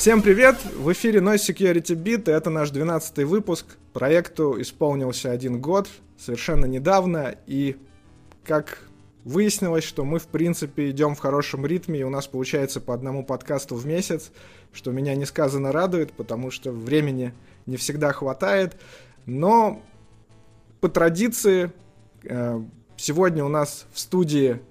Всем привет! В эфире Noise Security Beat, и это наш 12 выпуск. Проекту исполнился один год, совершенно недавно, и как выяснилось, что мы, в принципе, идем в хорошем ритме, и у нас получается по одному подкасту в месяц, что меня несказанно радует, потому что времени не всегда хватает. Но по традиции э, сегодня у нас в студии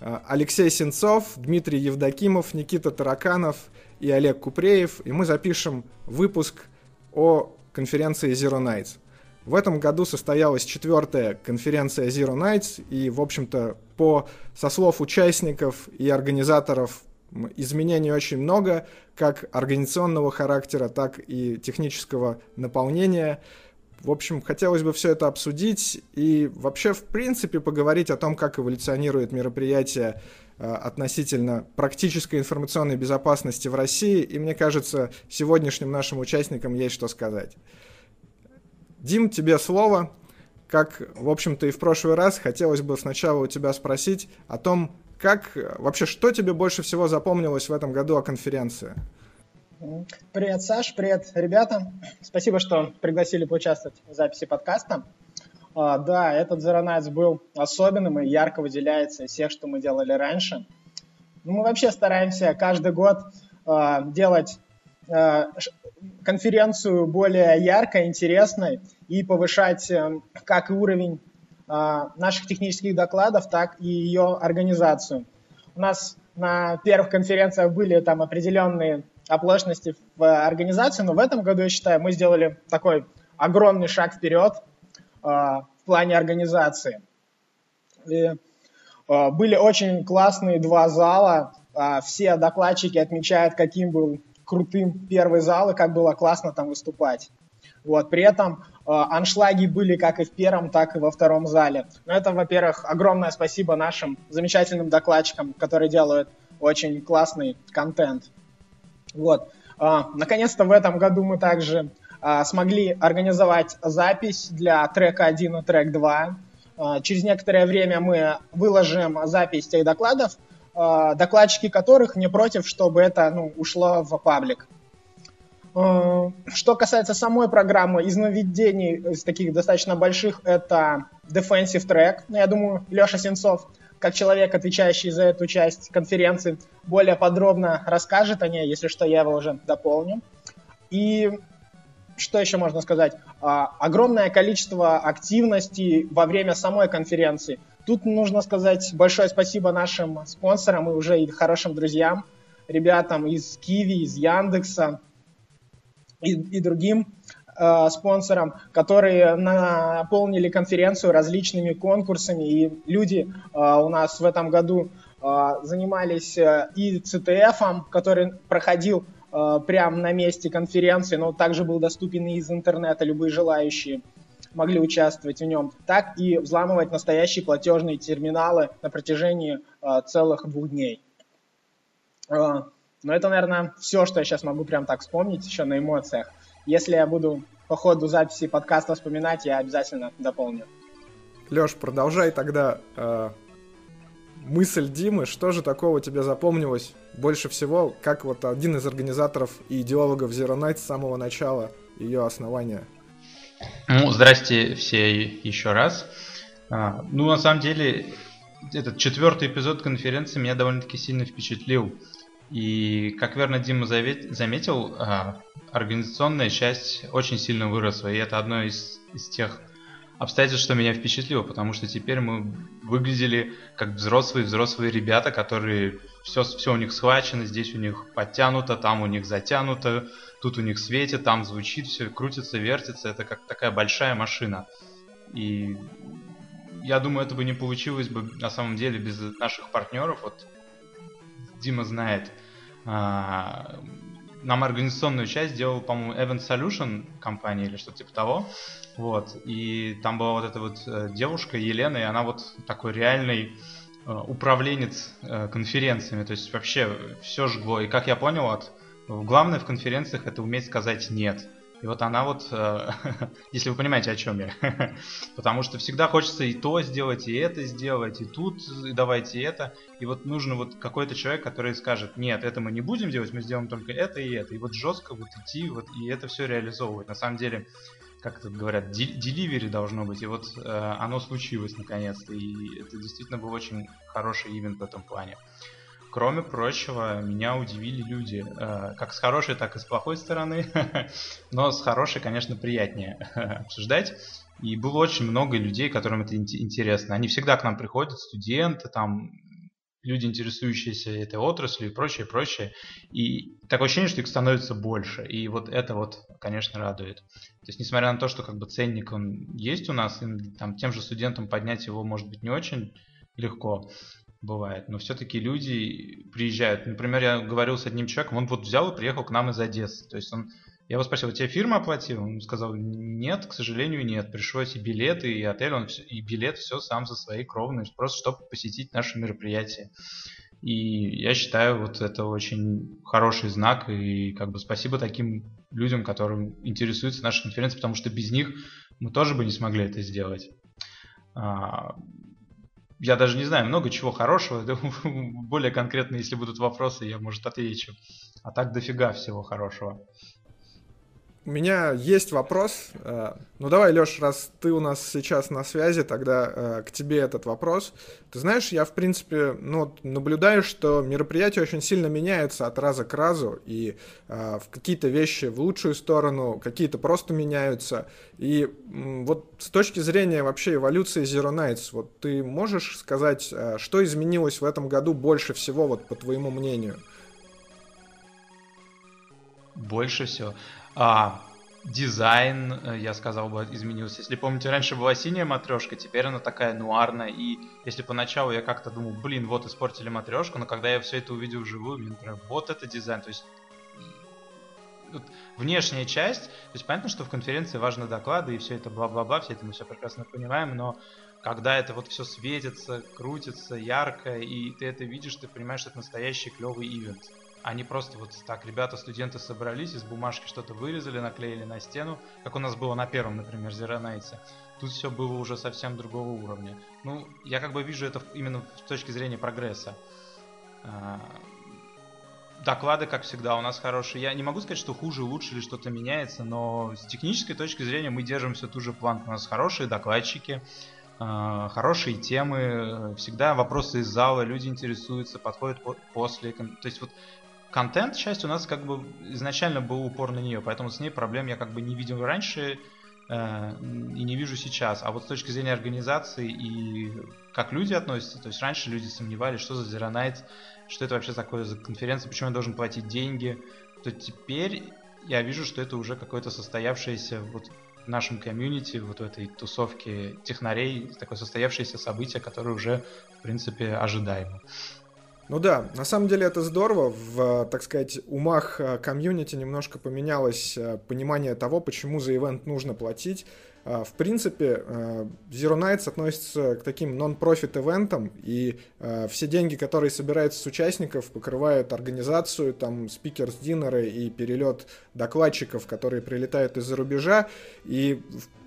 э, Алексей Сенцов, Дмитрий Евдокимов, Никита Тараканов и Олег Купреев, и мы запишем выпуск о конференции Zero Nights. В этом году состоялась четвертая конференция Zero Nights, и, в общем-то, по, со слов участников и организаторов изменений очень много, как организационного характера, так и технического наполнения. В общем, хотелось бы все это обсудить и вообще, в принципе, поговорить о том, как эволюционирует мероприятие относительно практической информационной безопасности в России. И мне кажется, сегодняшним нашим участникам есть что сказать. Дим, тебе слово. Как, в общем-то, и в прошлый раз, хотелось бы сначала у тебя спросить о том, как вообще, что тебе больше всего запомнилось в этом году о конференции? Привет, Саш, привет, ребята. Спасибо, что пригласили поучаствовать в записи подкаста. А, да, этот Zero Nights был особенным и ярко выделяется из всех, что мы делали раньше. Ну, мы вообще стараемся каждый год а, делать а, конференцию более яркой, интересной и повышать э, как уровень наших технических докладов, так и ее организацию. У нас на первых конференциях были там определенные оплошности в организации, но в этом году, я считаю, мы сделали такой огромный шаг вперед в плане организации. И, э, были очень классные два зала, э, все докладчики отмечают, каким был крутым первый зал и как было классно там выступать. Вот. При этом аншлаги были как и в первом, так и во втором зале. Но это, во-первых, огромное спасибо нашим замечательным докладчикам, которые делают очень классный контент. Вот. А, наконец-то в этом году мы также а, смогли организовать запись для трека 1 и трек 2. А, через некоторое время мы выложим запись тех докладов, докладчики которых не против, чтобы это ну, ушло в паблик. Что касается самой программы, из нововведений, из таких достаточно больших, это Defensive Track. Ну, я думаю, Леша Сенцов как человек, отвечающий за эту часть конференции, более подробно расскажет о ней, если что, я его уже дополню. И что еще можно сказать? А, огромное количество активностей во время самой конференции. Тут нужно сказать большое спасибо нашим спонсорам и уже и хорошим друзьям, ребятам из Киви, из Яндекса и, и другим э, спонсорам, которые наполнили конференцию различными конкурсами. И люди э, у нас в этом году э, занимались и CTF, который проходил прямо на месте конференции, но также был доступен и из интернета, любые желающие могли участвовать в нем, так и взламывать настоящие платежные терминалы на протяжении э, целых двух дней. Э, но это, наверное, все, что я сейчас могу прям так вспомнить еще на эмоциях. Если я буду по ходу записи подкаста вспоминать, я обязательно дополню. Леш, продолжай тогда э, мысль Димы. Что же такого тебе запомнилось больше всего, как вот один из организаторов и идеологов Zero Night с самого начала ее основания? Ну, здрасте все еще раз. А, ну, на самом деле, этот четвертый эпизод конференции меня довольно-таки сильно впечатлил. И, как верно Дима заметил, а, организационная часть очень сильно выросла. И это одно из, из тех обстоятельств, что меня впечатлило, потому что теперь мы выглядели как взрослые-взрослые ребята, которые все, все у них схвачено, здесь у них подтянуто, там у них затянуто, тут у них светит, там звучит, все крутится, вертится. Это как такая большая машина. И я думаю, это бы не получилось бы на самом деле без наших партнеров. Вот Дима знает, а, нам организационную часть делал, по-моему, Event Solution компания или что-то типа того. Вот. И там была вот эта вот э, девушка Елена, и она вот такой реальный э, управленец э, конференциями. То есть вообще все жгло. И как я понял, от главное в конференциях это уметь сказать нет. И вот она вот, э, если вы понимаете, о чем я. Потому что всегда хочется и то сделать, и это сделать, и тут, и давайте это. И вот нужно вот какой-то человек, который скажет, нет, это мы не будем делать, мы сделаем только это и это. И вот жестко вот идти, вот, и это все реализовывать. На самом деле, как это говорят, деливери должно быть. И вот э, оно случилось наконец-то. И это действительно был очень хороший ивент в этом плане. Кроме прочего, меня удивили люди, э, как с хорошей, так и с плохой стороны. Но с хорошей, конечно, приятнее обсуждать. И было очень много людей, которым это интересно. Они всегда к нам приходят, студенты, там, люди, интересующиеся этой отраслью и прочее, прочее. И такое ощущение, что их становится больше. И вот это вот, конечно, радует. То есть, несмотря на то, что как бы ценник он есть у нас, и, там, тем же студентам поднять его может быть не очень легко бывает, но все-таки люди приезжают. Например, я говорил с одним человеком, он вот взял и приехал к нам из Одессы. То есть он я его спросил, тебе фирма оплатила? Он сказал, нет, к сожалению, нет. Пришлось и билеты, и отель, он все, и билет все сам за свои кровные, просто чтобы посетить наше мероприятие. И я считаю, вот это очень хороший знак, и как бы спасибо таким людям, которым интересуется наша конференция, потому что без них мы тоже бы не смогли это сделать. Я даже не знаю, много чего хорошего. Более конкретно, если будут вопросы, я, может, отвечу. А так дофига всего хорошего. У меня есть вопрос. Э, ну давай, Леш, раз ты у нас сейчас на связи, тогда э, к тебе этот вопрос. Ты знаешь, я в принципе ну, наблюдаю, что мероприятия очень сильно меняются от раза к разу, и э, в какие-то вещи в лучшую сторону, какие-то просто меняются. И вот с точки зрения вообще эволюции Zero Nights, вот ты можешь сказать, что изменилось в этом году больше всего, вот по твоему мнению? Больше всего. А, дизайн, э, я сказал бы, изменился. Если помните, раньше была синяя матрешка, теперь она такая нуарная. И если поначалу я как-то думал, блин, вот испортили матрешку, но когда я все это увидел вживую, блин, прям вот это дизайн. То есть вот, внешняя часть, то есть понятно, что в конференции важны доклады и все это бла-бла-бла, все это мы все прекрасно понимаем, но когда это вот все светится, крутится, ярко, и ты это видишь, ты понимаешь, что это настоящий клевый ивент. Они просто вот так, ребята, студенты собрались, из бумажки что-то вырезали, наклеили на стену, как у нас было на первом, например, Зеронайте. Тут все было уже совсем другого уровня. Ну, я как бы вижу это именно с точки зрения прогресса. А, доклады, как всегда, у нас хорошие. Я не могу сказать, что хуже, лучше или что-то меняется, но с технической точки зрения мы держим все ту же планку. У нас хорошие докладчики, а, хорошие темы, всегда вопросы из зала, люди интересуются, подходят после. То есть вот контент часть у нас как бы изначально был упор на нее, поэтому с ней проблем я как бы не видел раньше э, и не вижу сейчас. А вот с точки зрения организации и как люди относятся, то есть раньше люди сомневались, что за Zero Night, что это вообще такое за конференция, почему я должен платить деньги, то теперь я вижу, что это уже какое-то состоявшееся вот в нашем комьюнити, вот в этой тусовке технарей, такое состоявшееся событие, которое уже, в принципе, ожидаемо. Ну да, на самом деле это здорово. В, так сказать, умах э, комьюнити немножко поменялось э, понимание того, почему за ивент нужно платить. А, в принципе, э, Zero Nights относится к таким non-profit ивентам, и все деньги, которые собираются с участников, покрывают организацию, там, speakers dinner ы и перелет докладчиков, которые прилетают из-за рубежа. И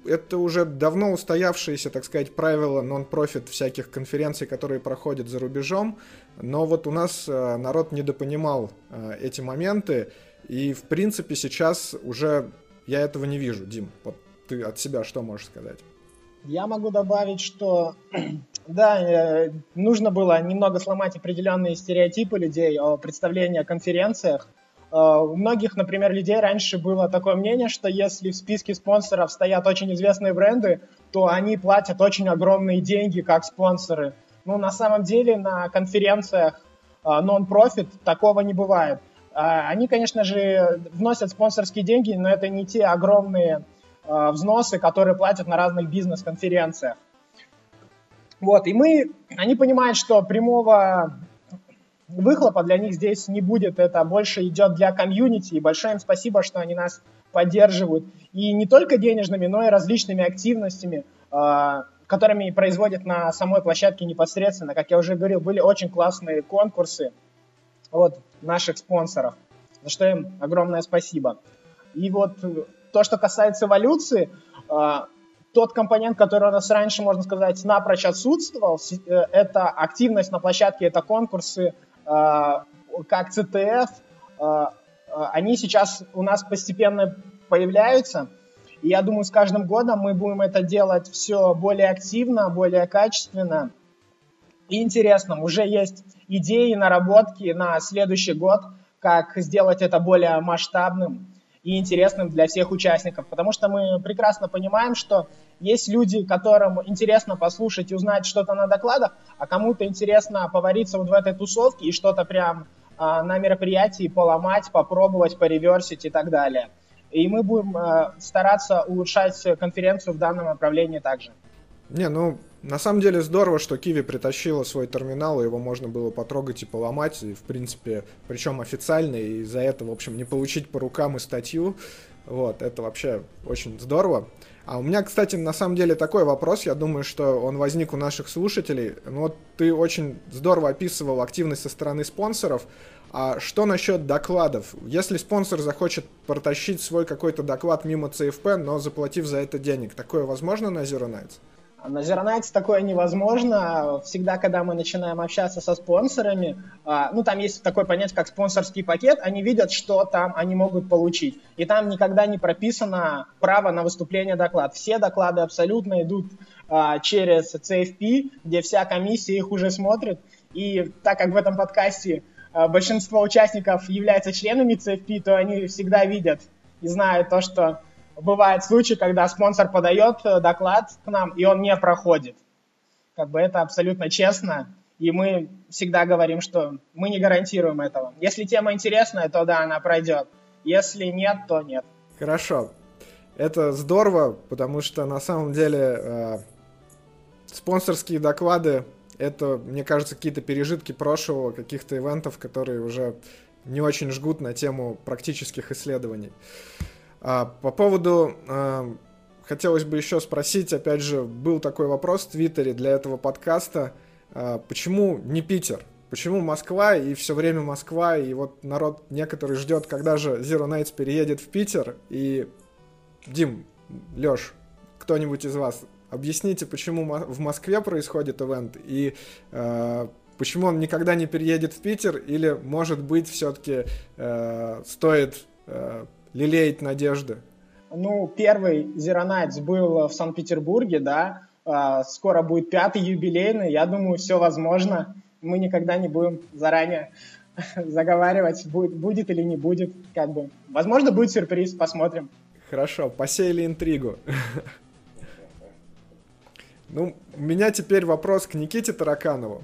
это уже давно устоявшиеся, так сказать, правила non-profit всяких конференций, которые проходят за рубежом. Но вот у нас э, народ недопонимал э, эти моменты, и в принципе сейчас уже я этого не вижу. Дим, вот ты от себя что можешь сказать? Я могу добавить, что да, э, нужно было немного сломать определенные стереотипы людей о представлении о конференциях. У многих, например, людей раньше было такое мнение, что если в списке спонсоров стоят очень известные бренды, то они платят очень огромные деньги как спонсоры. Ну, на самом деле на конференциях а, non-profit такого не бывает. Они, конечно же, вносят спонсорские деньги, но это не те огромные а, взносы, которые платят на разных бизнес-конференциях. Вот, и мы, они понимают, что прямого выхлопа для них здесь не будет, это больше идет для комьюнити, и большое им спасибо, что они нас поддерживают. И не только денежными, но и различными активностями, которыми производят на самой площадке непосредственно. Как я уже говорил, были очень классные конкурсы от наших спонсоров, за что им огромное спасибо. И вот то, что касается эволюции, э, тот компонент, который у нас раньше, можно сказать, напрочь отсутствовал, э, это активность на площадке, это конкурсы, как CTF, они сейчас у нас постепенно появляются. И я думаю, с каждым годом мы будем это делать все более активно, более качественно и интересно. Уже есть идеи, наработки на следующий год, как сделать это более масштабным и интересным для всех участников. Потому что мы прекрасно понимаем, что есть люди, которым интересно послушать и узнать что-то на докладах, а кому-то интересно повариться вот в этой тусовке и что-то прям а, на мероприятии поломать, попробовать, пореверсить и так далее. И мы будем а, стараться улучшать конференцию в данном направлении также. Не, ну, на самом деле здорово, что Киви притащила свой терминал, его можно было потрогать и поломать, и, в принципе, причем официально, и за это, в общем, не получить по рукам и статью. Вот, это вообще очень здорово. А у меня, кстати, на самом деле такой вопрос, я думаю, что он возник у наших слушателей. Ну вот ты очень здорово описывал активность со стороны спонсоров. А что насчет докладов? Если спонсор захочет протащить свой какой-то доклад мимо CFP, но заплатив за это денег, такое возможно на Zero Nights? На Zero такое невозможно. Всегда, когда мы начинаем общаться со спонсорами, а, ну, там есть такое понятие, как спонсорский пакет, они видят, что там они могут получить. И там никогда не прописано право на выступление доклад. Все доклады абсолютно идут а, через CFP, где вся комиссия их уже смотрит. И так как в этом подкасте а, большинство участников являются членами CFP, то они всегда видят и знают то, что бывают случаи, когда спонсор подает э, доклад к нам, и он не проходит. Как бы это абсолютно честно, и мы всегда говорим, что мы не гарантируем этого. Если тема интересная, то да, она пройдет. Если нет, то нет. Хорошо. Это здорово, потому что на самом деле э, спонсорские доклады это, мне кажется, какие-то пережитки прошлого, каких-то ивентов, которые уже не очень жгут на тему практических исследований. А, по поводу... А, хотелось бы еще спросить, опять же, был такой вопрос в Твиттере для этого подкаста. А, почему не Питер? Почему Москва и все время Москва, и вот народ некоторый ждет, когда же Zero Nights переедет в Питер, и Дим, Лёш, кто-нибудь из вас, объясните, почему в Москве происходит ивент, и э, почему он никогда не переедет в Питер, или, может быть, все-таки э, стоит э, лелеять надежды? Ну, первый Nights был в Санкт-Петербурге, да, а, скоро будет пятый юбилейный, я думаю, все возможно. Мы никогда не будем заранее заговаривать, будет, будет или не будет, как бы. Возможно, будет сюрприз, посмотрим. Хорошо, посеяли интригу. Ну, у меня теперь вопрос к Никите Тараканову.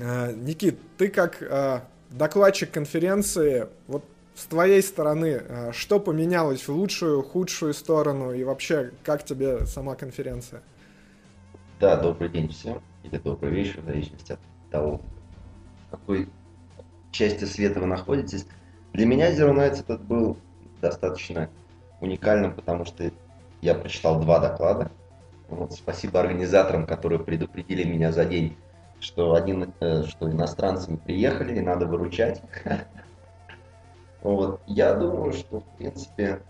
А, Никит, ты как а, докладчик конференции, вот с твоей стороны, э, что поменялось в лучшую, худшую сторону и вообще, как тебе сама конференция? Да, добрый день всем, или добрый вечер, в зависимости от того, в какой части света вы находитесь. Для меня Zero Nights этот был достаточно уникальным, потому что я прочитал два доклада. Вот, спасибо организаторам, которые предупредили меня за день, что, один, э, что иностранцы не приехали и надо выручать. Вот. Я думаю, что, в принципе,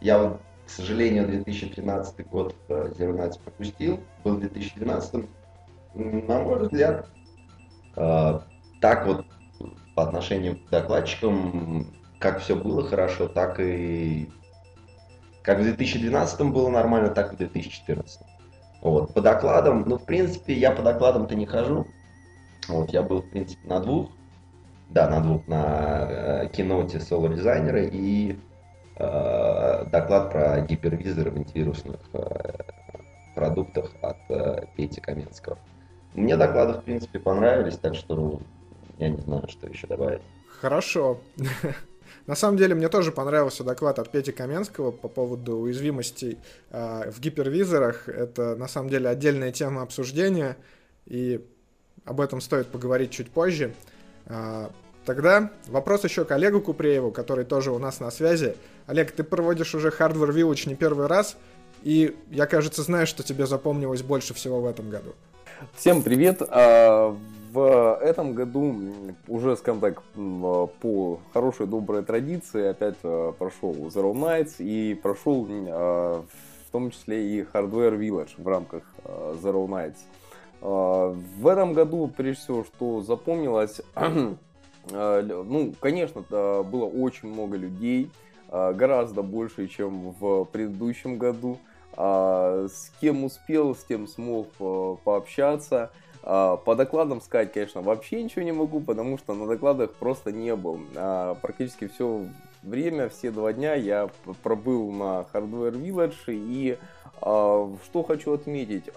я вот, к сожалению, 2013 год Zero Nights пропустил, был в 2012. На мой взгляд, э, так вот по отношению к докладчикам, как все было хорошо, так и как в 2012 было нормально, так и в 2014. Вот. По докладам, ну, в принципе, я по докладам-то не хожу. Вот, я был, в принципе, на двух. Да, на двух, на э, киноте Solar дизайнера и э, доклад про гипервизоры в антивирусных э, продуктах от э, Пети Каменского. Мне доклады, в принципе, понравились, так что я не знаю, что еще добавить. Хорошо. На самом деле, мне тоже понравился доклад от Пети Каменского по поводу уязвимостей э, в гипервизорах. Это, на самом деле, отдельная тема обсуждения, и об этом стоит поговорить чуть позже. А, тогда вопрос еще к Олегу Купрееву, который тоже у нас на связи. Олег, ты проводишь уже Hardware Village не первый раз, и я, кажется, знаю, что тебе запомнилось больше всего в этом году. Всем привет! А, в этом году уже, скажем так, по хорошей доброй традиции опять прошел Zero Nights и прошел в том числе и Hardware Village в рамках Zero Nights. В этом году, прежде всего, что запомнилось, ну, конечно, было очень много людей, гораздо больше, чем в предыдущем году. А, с кем успел, с тем смог э, пообщаться. А, по докладам сказать, конечно, вообще ничего не могу, потому что на докладах просто не был. А, практически все время, все два дня я пробыл на Hardware Village. И что хочу отметить,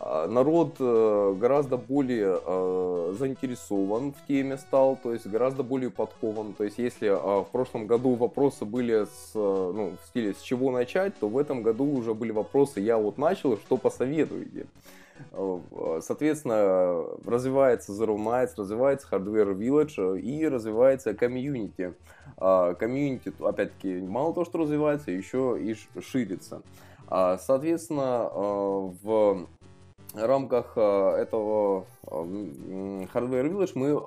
народ э, гораздо более э, заинтересован в теме стал, то есть гораздо более подкован. То есть если а, в прошлом году вопросы были с, э, ну, в стиле с чего начать, то в этом году уже были вопросы я вот начал, что посоветуете. Соответственно, развивается Zero Nights, развивается Hardware Village и развивается комьюнити. А, комьюнити, опять-таки, мало того, что развивается, еще и ширится. Соответственно, в рамках э, этого э, Hardware Village мы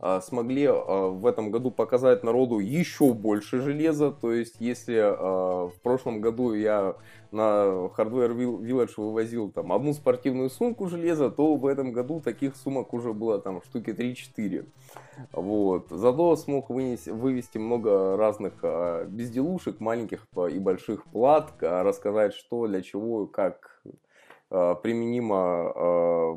э, смогли в этом году показать народу еще больше железа. То есть, если в прошлом году я на Hardware Village вывозил там одну спортивную сумку железа, то в этом году таких сумок уже было там штуки 3-4. Вот. Зато смог вынести, вывести много разных безделушек, маленьких и больших плат, рассказать что, для чего, как применимо э,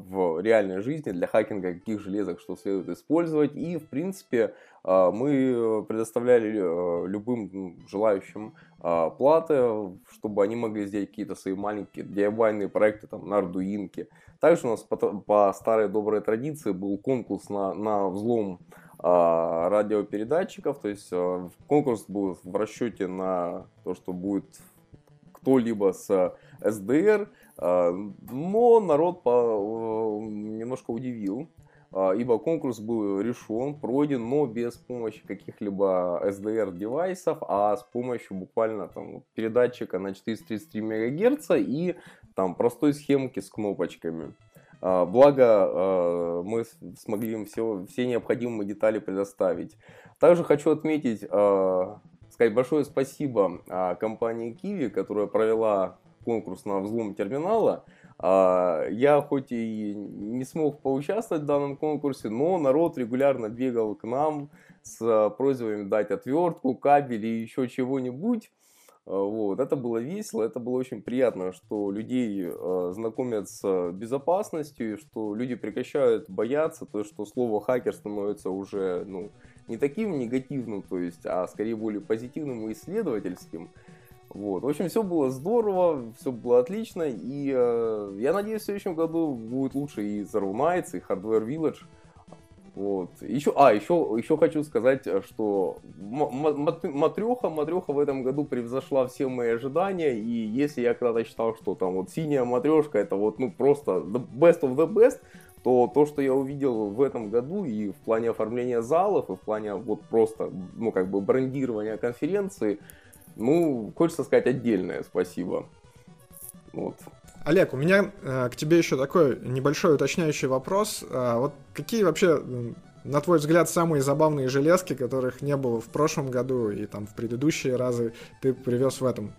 в реальной жизни для хакинга, каких железок что следует использовать. И, в принципе, э, мы предоставляли любым желающим платы, чтобы они могли сделать какие-то свои маленькие DIY проекты там, на Arduino. Также у нас по, по старой доброй традиции был конкурс на, на взлом радиопередатчиков. То есть конкурс был в расчете на то, что будет кто-либо с SDR, но народ по, немножко удивил, а, ибо конкурс был решен, пройден, но без помощи каких-либо SDR-девайсов, а с помощью буквально там, передатчика на 433 МГц и там, простой схемки с кнопочками. А, благо, мы смогли им все, все необходимые детали предоставить. Также хочу отметить, сказать большое спасибо компании Kiwi, которая провела конкурс на взлом терминала. А, я хоть и не смог поучаствовать в данном конкурсе, но народ регулярно бегал к нам с просьбами дать отвертку, кабель и еще чего-нибудь. А, вот. Это было весело, это было очень приятно, что людей знакомят с безопасностью, что люди прекращают бояться, то есть что слово хакер становится уже ну, не таким негативным, то есть, а скорее более позитивным и исследовательским. Вот. В общем, все было здорово, все было отлично, и э, я надеюсь, в следующем году будет лучше и Zero Nights, и Hardware Village. Вот. Еще, а, еще, еще хочу сказать, что матреха, матреха в этом году превзошла все мои ожидания, и если я когда-то считал, что там вот синяя матрешка это вот ну просто the best of the best, то то, что я увидел в этом году и в плане оформления залов, и в плане вот просто, ну как бы брендирования конференции, ну, хочется сказать отдельное спасибо. Вот. Олег, у меня э, к тебе еще такой небольшой уточняющий вопрос. А, вот какие вообще, на твой взгляд, самые забавные железки, которых не было в прошлом году и там в предыдущие разы, ты привез в этом?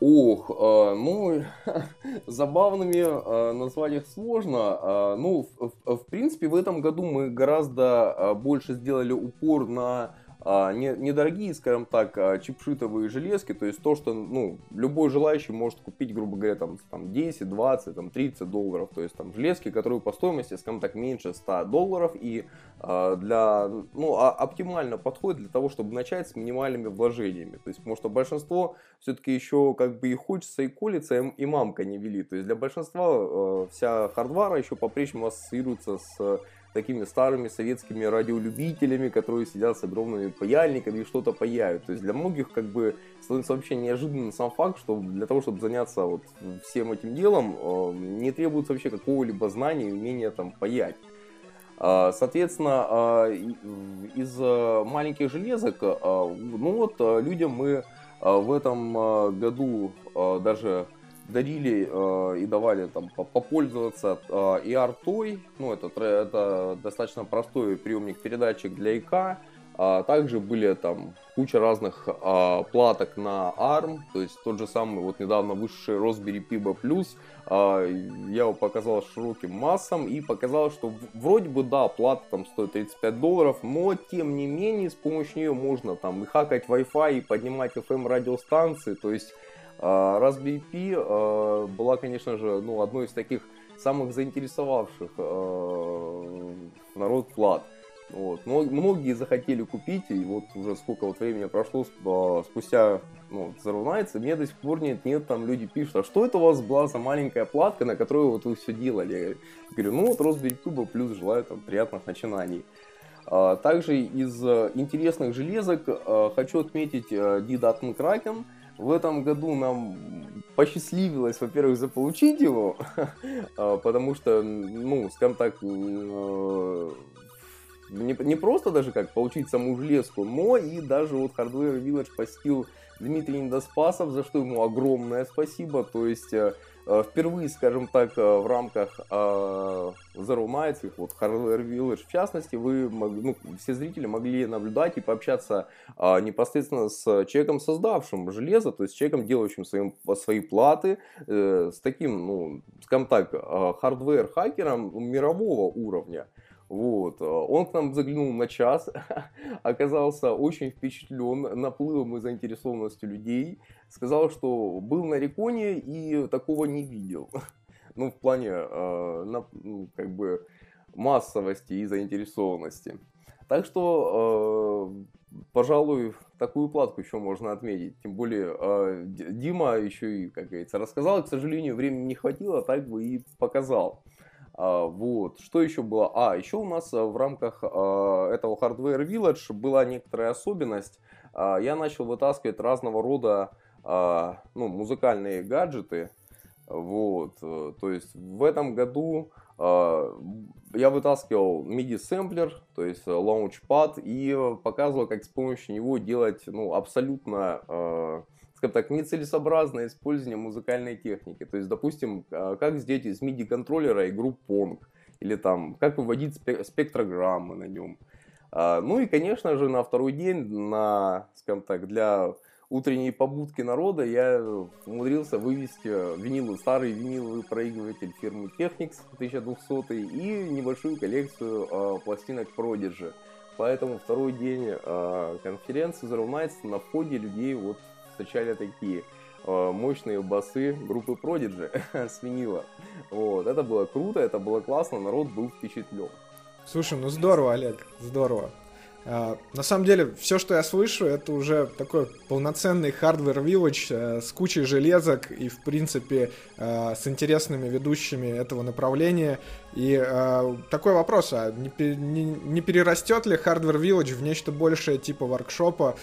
Ох, э, ну, забавными э, назвать их сложно. Э, ну, в, в, в принципе, в этом году мы гораздо э, больше сделали упор на а, не, недорогие, скажем так, а, чипшитовые железки, то есть то, что ну, любой желающий может купить, грубо говоря, там, там 10, 20, там, 30 долларов, то есть там железки, которые по стоимости, скажем так, меньше 100 долларов. И э, для, ну, а, оптимально подходит для того, чтобы начать с минимальными вложениями, то есть потому что большинство все-таки еще как бы и хочется, и колется, и, мамка не вели, то есть для большинства вся хардвара еще по-прежнему ассоциируется с такими старыми советскими радиолюбителями, которые сидят с огромными паяльниками и что-то паяют. То есть для многих как бы становится вообще неожиданным сам факт, что для того, чтобы заняться вот всем этим делом, э, не требуется вообще какого-либо знания и умения там паять. А, соответственно, а, из э, маленьких железок, а, ну вот людям мы в этом году даже дарили и давали там попользоваться и артой, ну это, это достаточно простой приемник передатчик для ИК, а также были там куча разных а, платок на ARM, то есть тот же самый вот недавно вышедший Raspberry Pi B+, а, я его показал широким массам и показал, что вроде бы да, плата там стоит 35 долларов, но тем не менее с помощью нее можно там и хакать Wi-Fi, и поднимать FM радиостанции, то есть Raspberry Pi а, была, конечно же, ну, одной из таких самых заинтересовавших а, народ плат. Вот. Но многие захотели купить, и вот уже сколько вот времени прошло а, спустя ну, и мне до сих пор нет, нет, там люди пишут, а что это у вас была за маленькая платка, на которой вот вы все делали? Я говорю, ну вот Raspberry Pi плюс желаю там приятных начинаний. А, также из э, интересных железок а, хочу отметить D-Datn Kraken. В этом году нам посчастливилось, во-первых, заполучить его, потому что, ну, скажем так, э, не, не просто даже как получить саму железку, но и даже вот Hardware Village посетил Дмитрий Недоспасов, за что ему огромное спасибо. То есть э, впервые, скажем так, э, в рамках Zero Nights, вот Hardware Village в частности, вы, ну, все зрители могли наблюдать и пообщаться непосредственно с человеком, создавшим железо, то есть человеком, делающим своим, свои платы, с таким, ну, скажем так, hardware-хакером мирового уровня. Вот. Э, он к нам заглянул на час, оказался очень впечатлен наплывом и заинтересованностью людей. Сказал, что был на REcon е и такого не видел. ну, в плане, э, на, ну, как бы, массовости и заинтересованности. Так что, э, пожалуй, такую платку еще можно отметить. Тем более, э, Дима еще и, как говорится, рассказал, к сожалению, времени не хватило, так бы и показал. А, вот. Что еще было? А, еще у нас э, в рамках а, этого Hardware Village была некоторая особенность. А, я начал вытаскивать разного рода ну, музыкальные гаджеты. Вот. Э, то есть в этом году я вытаскивал MIDI-сэмплер, то есть э, Launchpad, и показывал, как с помощью него делать ну, абсолютно скажем так, нецелесообразное использование музыкальной техники. То есть, допустим, а, как сделать из MIDI-контроллера игру Pong, или там, как выводить спектрограммы на нем. А, ну и, конечно же, на второй день, на, скажем так, для утренней побудки народа я умудрился вывести винилы, старый виниловый проигрыватель фирмы Technics 1200 и небольшую коллекцию э, пластинок Prodigy. Поэтому второй день э, конференции Nights на входе людей вот встречали такие э, мощные басы группы Prodigy с. Вот, это было круто, это было классно, народ был впечатлен. Слушай, ну здорово, Олег, здорово. А, на самом деле, все, что я слышу, это уже такой полноценный hardware village э, с кучей железок и, в принципе, э, с интересными ведущими этого направления. И э, такой вопрос, а не, перерастет ли hardware village в нечто большее типа воркшопа,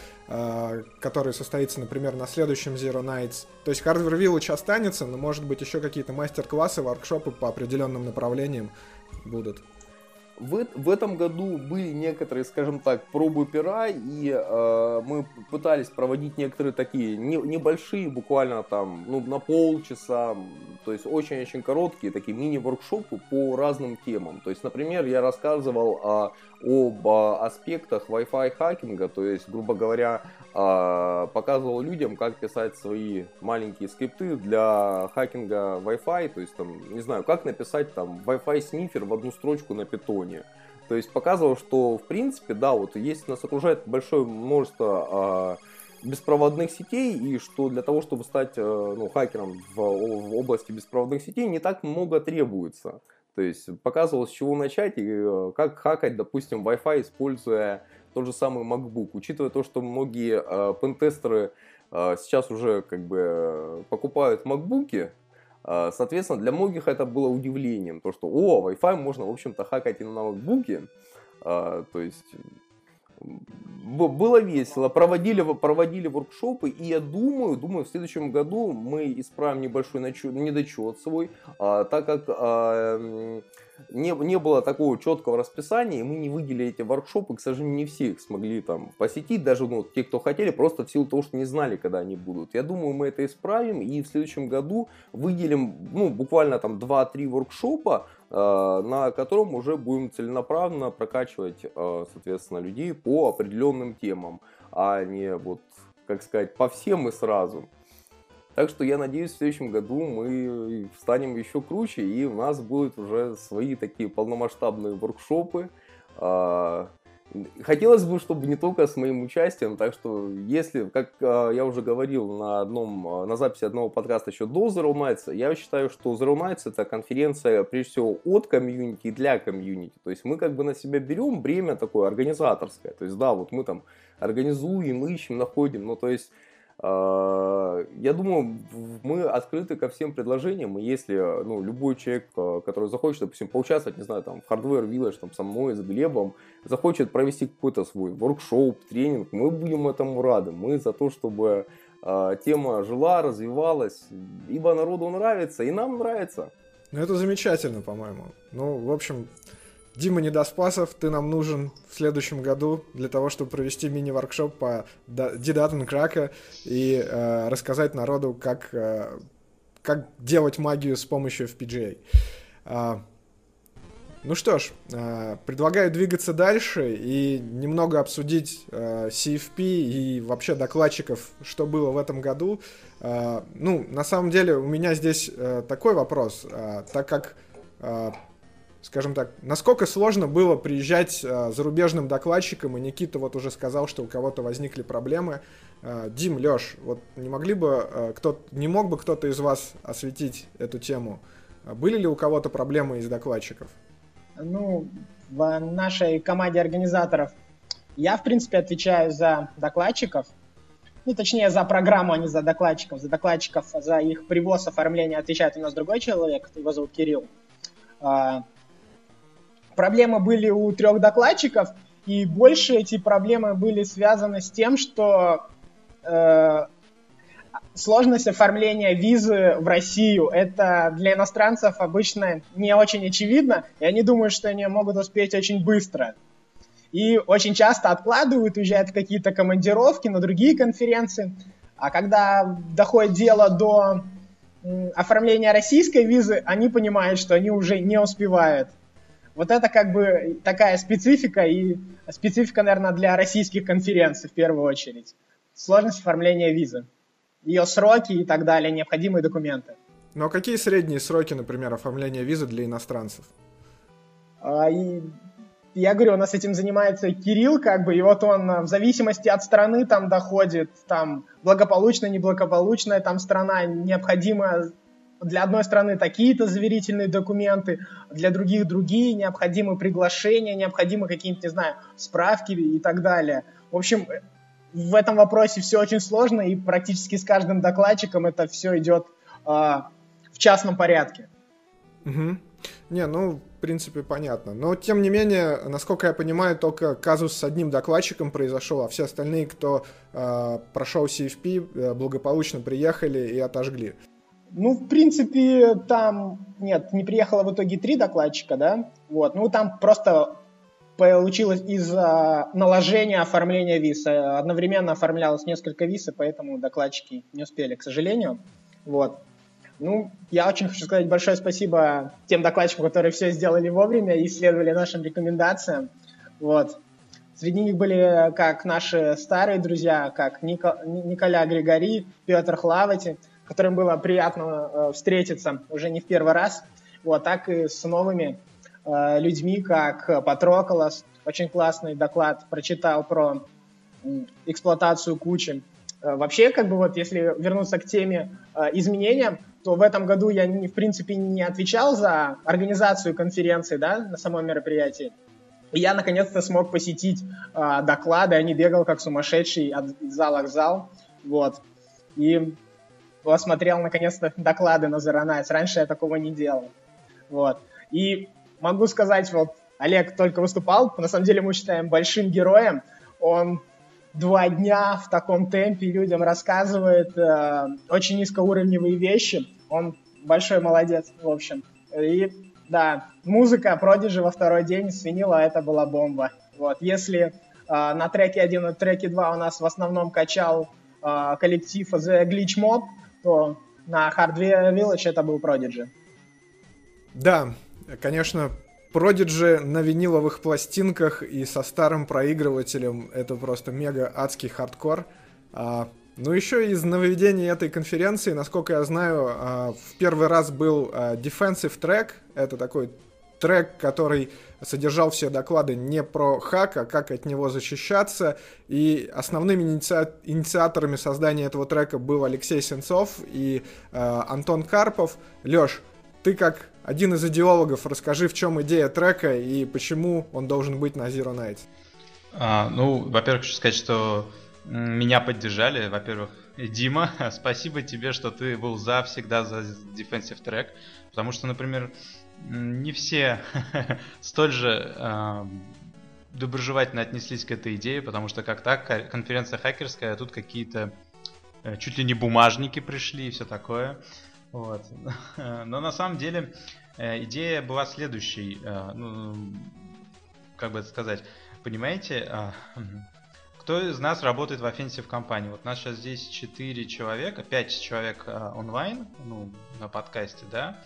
который состоится, например, на следующем Zero Nights? То есть hardware village останется, но, может быть, еще какие-то мастер-классы, воркшопы по определенным направлениям будут? В, в этом году были некоторые, скажем так, пробы пера, и э, мы пытались проводить некоторые такие не, небольшие, буквально там, ну, на полчаса, то есть очень-очень короткие, такие мини-воркшопы по разным темам. То есть, например, я рассказывал о, об аспектах Wi-Fi хакинга, то есть, грубо говоря, э, показывал людям, как писать свои маленькие скрипты для хакинга Wi-Fi, то есть, там, не знаю, как написать там Wi-Fi снифер в одну строчку на питоне. То есть показывал, что в принципе, да, вот есть нас окружает большое множество э, беспроводных сетей, и что для того, чтобы стать э, ну, хакером в, в области беспроводных сетей, не так много требуется. То есть показывал, с чего начать и э, как хакать, допустим, Wi-Fi, используя тот же самый MacBook. Учитывая то, что многие э, пентестеры э, сейчас уже как бы э, покупают MacBook, а, соответственно, для многих это было удивлением, то что, о, Wi-Fi можно, в общем-то, хакать и на ноутбуке, а, то есть было весело, проводили, проводили воркшопы, и я думаю, думаю, в следующем году мы исправим небольшой недочет свой, а, так как а, не, не было такого четкого расписания, и мы не выделили эти воркшопы, к сожалению, не все их смогли там посетить, даже ну, те, кто хотели, просто в силу того, что не знали, когда они будут. Я думаю, мы это исправим, и в следующем году выделим, ну, буквально там 2-3 воркшопа, э, на котором уже будем целенаправленно прокачивать, э, соответственно, людей по определенным темам, а не вот, как сказать, по всем и сразу. Так что я надеюсь, в следующем году мы станем еще круче, и у нас будут уже свои такие полномасштабные воркшопы. А, хотелось бы, чтобы не только с моим участием, так что если, как а, я уже говорил на, одном, а, на записи одного подкаста еще до Zero Nights, я считаю, что Zero Nights это конференция, прежде всего, от комьюнити и для комьюнити. То есть мы как бы на себя берем бремя такое организаторское. То есть да, вот мы там организуем, ищем, находим, ну то есть я думаю, мы открыты ко всем предложениям, и если ну, любой человек, а, который захочет, допустим, поучаствовать, не знаю, там, в Hardware Village там, со мной, с Глебом, захочет провести какой-то свой воркшоп, тренинг, мы будем этому рады. Мы за то, чтобы э, тема жила, развивалась, ибо народу нравится, и нам нравится. Ну, это замечательно, по-моему. Ну, в общем, Дима Недоспасов, ты нам нужен в следующем году для того, чтобы провести мини-воркшоп по Дидатен Крака и э, рассказать народу, как, э, как делать магию с помощью FPGA. Э, ну что ж, э, предлагаю двигаться дальше и немного обсудить э, CFP и вообще докладчиков, что было в этом году. Э, ну, на самом деле, у меня здесь э, такой вопрос, э, так как э, скажем так, насколько сложно было приезжать э, зарубежным докладчикам, и Никита вот уже сказал, что у кого-то возникли проблемы. Э, Дим, Лёш, вот не могли бы э, кто не мог бы кто-то из вас осветить эту тему? Были ли у кого-то проблемы из докладчиков? Ну, в нашей команде организаторов я, в принципе, отвечаю за докладчиков, ну, точнее, за программу, а не за докладчиков. За докладчиков, за их привоз, оформление отвечает у нас другой человек, его зовут Кирилл. Проблемы были у трех докладчиков, и больше эти проблемы были связаны с тем, что э, сложность оформления визы в Россию, это для иностранцев обычно не очень очевидно, и они думают, что они могут успеть очень быстро. И очень часто откладывают, уезжают в какие-то командировки на другие конференции. А когда доходит дело до оформления российской визы, они понимают, что они уже не успевают. Вот это как бы такая специфика, и специфика, наверное, для российских конференций в первую очередь. Сложность оформления визы, ее сроки и так далее, необходимые документы. Ну а какие средние сроки, например, оформления визы для иностранцев? А, и я говорю, у нас этим занимается Кирилл, как бы, и вот он в зависимости от страны там доходит, там благополучная, неблагополучная там страна, необходимо для одной страны такие-то заверительные документы, для других другие, необходимы приглашения, необходимы какие-нибудь, не знаю, справки и так далее. В общем, в этом вопросе все очень сложно, и практически с каждым докладчиком это все идет э, в частном порядке. Угу. Не, ну, в принципе, понятно. Но, тем не менее, насколько я понимаю, только казус с одним докладчиком произошел, а все остальные, кто э, прошел CFP, благополучно приехали и отожгли. Ну, в принципе, там, нет, не приехало в итоге три докладчика, да, вот, ну, там просто получилось из-за наложения оформления виз. Одновременно оформлялось несколько виз, и поэтому докладчики не успели, к сожалению, вот. Ну, я очень хочу сказать большое спасибо тем докладчикам, которые все сделали вовремя и следовали нашим рекомендациям, вот. Среди них были как наши старые друзья, как Нико, Николя Григори, Петр Хлавати – которым было приятно э, встретиться уже не в первый раз, вот, так и с новыми э, людьми, как Патроколос, очень классный доклад прочитал про эксплуатацию кучи. Э, вообще, как бы вот, если вернуться к теме изменения, то в этом году я, в принципе, не отвечал за организацию конференции, да, на самом мероприятии. И я наконец-то смог посетить э, доклады, а не бегал как сумасшедший от зала к зал. Вот. И посмотрел наконец-то доклады на ZeroNights. Раньше я такого не делал. Вот. И могу сказать, вот Олег только выступал, на самом деле мы считаем большим героем. он два дня в таком темпе людям рассказывает э, очень низкоуровневые вещи. Он большой молодец, в общем. И да, музыка Продиджи во второй день с винила, это была бомба. Вот, если э, на треке 1 и треке 2 у нас в основном качал э, коллектив The Glitch Mob, то на Hardware Village это был Prodigy. Да, конечно, Prodigy на виниловых пластинках и со старым проигрывателем это просто мега адский хардкор. А, ну, еще из нововведений этой конференции, насколько я знаю, а, в первый раз был а, Defensive Track. Это такой трек, который содержал все доклады не про хак, а как от него защищаться. И основными иници... инициаторами создания этого трека был Алексей Сенцов и э, Антон Карпов. Лёш, ты как один из идеологов, расскажи, в чем идея трека и почему он должен быть на Zero Night. А, ну, во-первых, хочу сказать, что меня поддержали. Во-первых, Дима, спасибо тебе, что ты был за всегда за Defensive Track. Потому что, например, не все столь же э, доброжелательно отнеслись к этой идее, потому что как так, конференция хакерская, а тут какие-то э, чуть ли не бумажники пришли и все такое. Вот. Но на самом деле э, идея была следующей. Э, ну, как бы это сказать, понимаете, э, кто из нас работает в offensive компании? Вот нас сейчас здесь 4 человека, 5 человек э, онлайн, ну, на подкасте, да.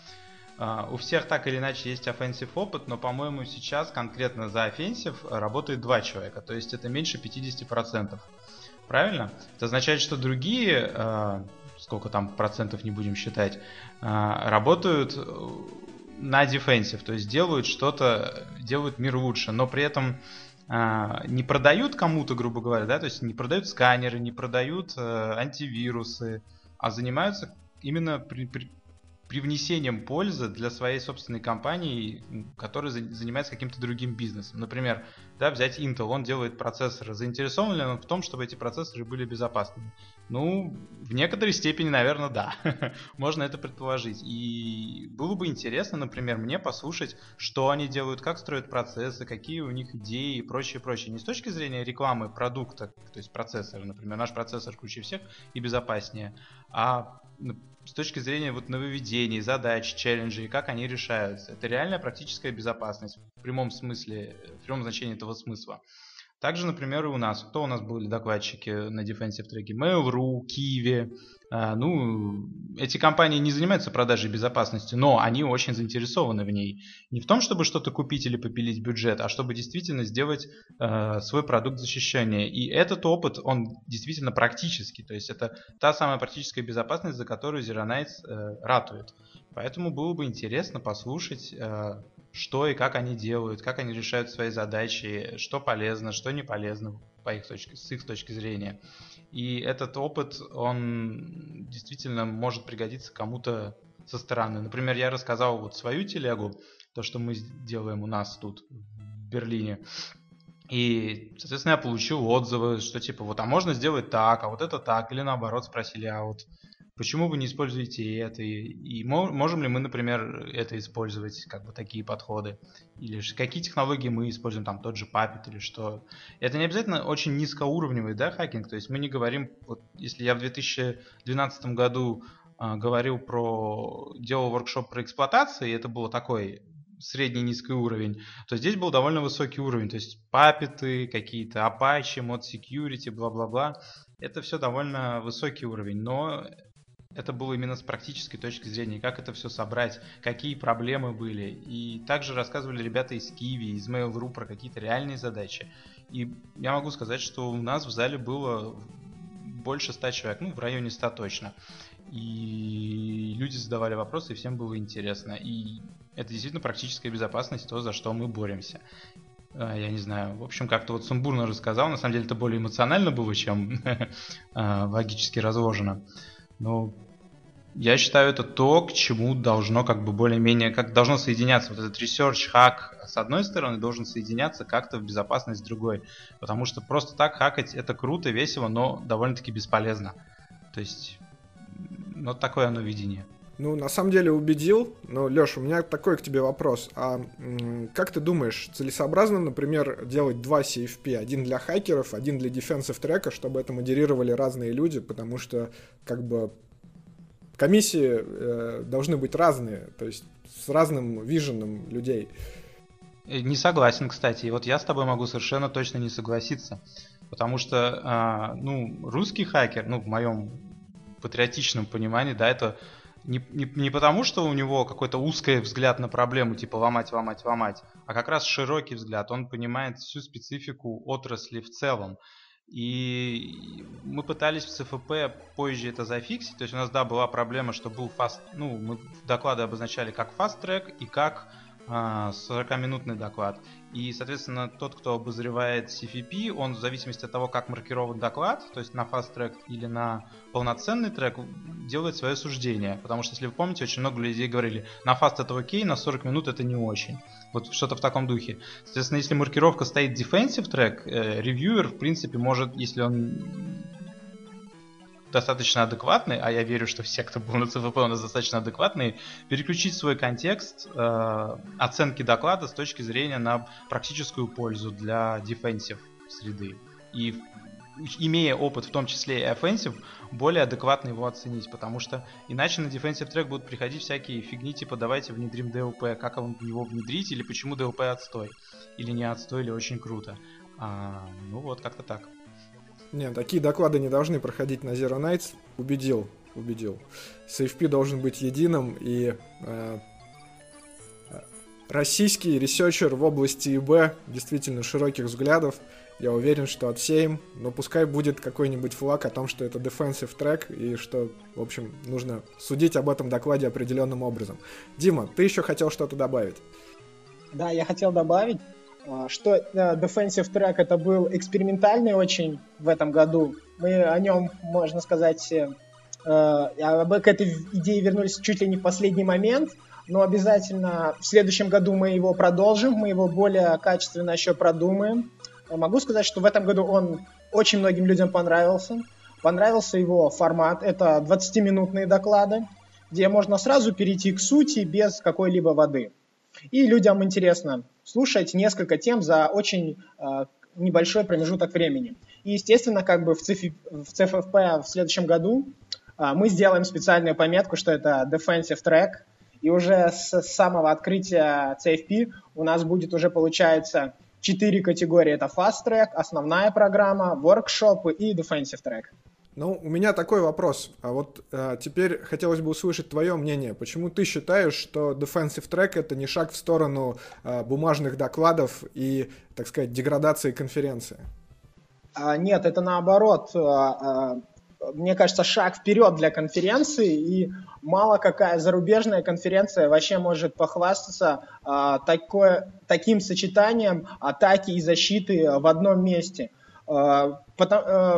Uh, у всех так или иначе есть offensive опыт, но, по-моему, сейчас конкретно за offensive работает два человека, то есть это меньше 50%. Правильно? Это означает, что другие, uh, сколько там процентов не будем считать, uh, работают на defensive, то есть делают что-то, делают мир лучше, но при этом не продают кому-то, грубо говоря, да, то есть не продают сканеры, не продают антивирусы, а занимаются именно привнесением пользы для своей собственной компании, которая занимается каким-то другим бизнесом. Например, да, взять Intel, он делает процессоры. Заинтересован ли он в том, чтобы эти процессоры были безопасными? Ну, в некоторой степени, наверное, да. Можно это предположить. И было бы интересно, например, мне послушать, что они делают, как строят процессы, какие у них идеи и прочее, прочее. Не с точки зрения рекламы продукта, то есть процессора, например, наш процессор круче всех и безопаснее, а с точки зрения вот нововведений, задач, челленджей, как они решаются. Это реальная практическая безопасность в прямом смысле, в прямом значении этого смысла. Также, например, и у нас. Кто у нас были докладчики на Defensive треке? Mail.ru, Kiwi. А, ну, эти компании не занимаются продажей безопасности, но они очень заинтересованы в ней. Не в том, чтобы что-то купить или попилить бюджет, а чтобы действительно сделать э, свой продукт защищения. И этот опыт, он действительно практический. То есть это та самая практическая безопасность, за которую Zero Nights э, ратует. Поэтому было бы интересно послушать э, что и как они делают, как они решают свои задачи, что полезно, что не полезно по их точке, с их точки зрения. И этот опыт, он действительно может пригодиться кому-то со стороны. Например, я рассказал вот свою телегу, то, что мы делаем у нас тут в Берлине. И, соответственно, я получил отзывы, что типа вот, а можно сделать так, а вот это так, или наоборот спросили, а вот Почему вы не используете это? И, можем ли мы, например, это использовать, как бы такие подходы? Или какие технологии мы используем, там тот же Puppet или что? Это не обязательно очень низкоуровневый, да, хакинг. То есть мы не говорим, вот если я в 2012 году э, говорил про, делал воркшоп про эксплуатацию, и это было такой средний низкий уровень, то здесь был довольно высокий уровень. То есть папеты, какие-то Apache, Mod Security, бла-бла-бла. Это все довольно высокий уровень, но это было именно с практической точки зрения, как это все собрать, какие проблемы были. И также рассказывали ребята из Киви, из Mail.ru про какие-то реальные задачи. И я могу сказать, что у нас в зале было больше 100 человек, ну, в районе 100 точно. И люди задавали вопросы, и всем было интересно. И это действительно практическая безопасность, то, за что мы боремся. А, я не знаю, в общем, как-то вот сумбурно рассказал. На самом деле это более эмоционально было, чем а, логически разложено. Но я считаю, это то, к чему должно как бы более-менее, как должно соединяться. Вот этот research, хак с одной стороны должен соединяться как-то в безопасность с другой. Потому что просто так хакать это круто, весело, но довольно-таки бесполезно. То есть, ну такое оно видение. Ну, на самом деле убедил, но, Леш, у меня такой к тебе вопрос. А как ты думаешь, целесообразно, например, делать два CFP, один для хакеров, один для defensive трека, чтобы это модерировали разные люди, потому что, как бы, комиссии э, должны быть разные, то есть с разным виженом людей. Э, не согласен, кстати. И вот я с тобой могу совершенно точно не согласиться. Потому что, э, ну, русский хакер, ну, в моем патриотичном понимании, да, это не, не, не потому, что у него какой-то узкий взгляд на проблему, типа ломать, ломать, ломать, а как раз широкий взгляд. Он понимает всю специфику отрасли в целом. И мы пытались в ЦФП позже это зафиксить. То есть у нас, да, была проблема, что был фаст... Ну, мы доклады обозначали как track и как 40-минутный а, доклад. И, соответственно, тот, кто обозревает CFP, он в зависимости от того, как маркирован доклад, то есть на fast трек или на полноценный трек, делает свое суждение. Потому что, если вы помните, очень много людей говорили, на fast это окей, на 40 минут это не очень. Вот что-то в таком духе. Соответственно, если маркировка стоит defensive трек, э, ревьюер, в принципе, может, если он достаточно адекватный, а я верю, что все, кто был на CFP, у нас достаточно адекватные, переключить свой контекст э, оценки доклада с точки зрения на практическую пользу для defensive среды. И имея опыт, в том числе и offensive, более адекватно его оценить, потому что иначе на defensive трек будут приходить всякие фигни, типа давайте внедрим DLP, как его внедрить, или почему DLP отстой, или не отстой, или очень круто. А, ну вот, как-то так. Нет, такие доклады не должны проходить на Zero Nights. Убедил, убедил. CFP должен быть единым, и э, российский researcher в области ИБ действительно широких взглядов. Я уверен, что отсеем, но пускай будет какой-нибудь флаг о том, что это defensive трек, и что, в общем, нужно судить об этом докладе определенным образом. Дима, ты еще хотел что-то добавить? Да, я хотел добавить, что э, Defensive Track это был экспериментальный очень в этом году. Мы о нем, можно сказать, э, э, к этой идее вернулись чуть ли не в последний момент, но обязательно в следующем году мы его продолжим, мы его более качественно еще продумаем. Могу сказать, что в этом году он очень многим людям понравился. Понравился его формат, это 20-минутные доклады, где можно сразу перейти к сути без какой-либо воды. И людям интересно слушать несколько тем за очень э, небольшой промежуток времени. И, естественно, как бы в, ЦФ, в ЦФФП в следующем году э, мы сделаем специальную пометку, что это defensive track, и уже с самого открытия CFP у нас будет уже, получается, четыре категории. Это fast track, основная программа, workshop и defensive track. Ну, у меня такой вопрос. А вот а, теперь хотелось бы услышать твое мнение. Почему ты считаешь, что defensive track это не шаг в сторону а, бумажных докладов и, так сказать, деградации конференции? А, нет, это наоборот. А, а, мне кажется, шаг вперед для конференции, и мало какая зарубежная конференция вообще может похвастаться а, такое, таким сочетанием атаки и защиты в одном месте. А,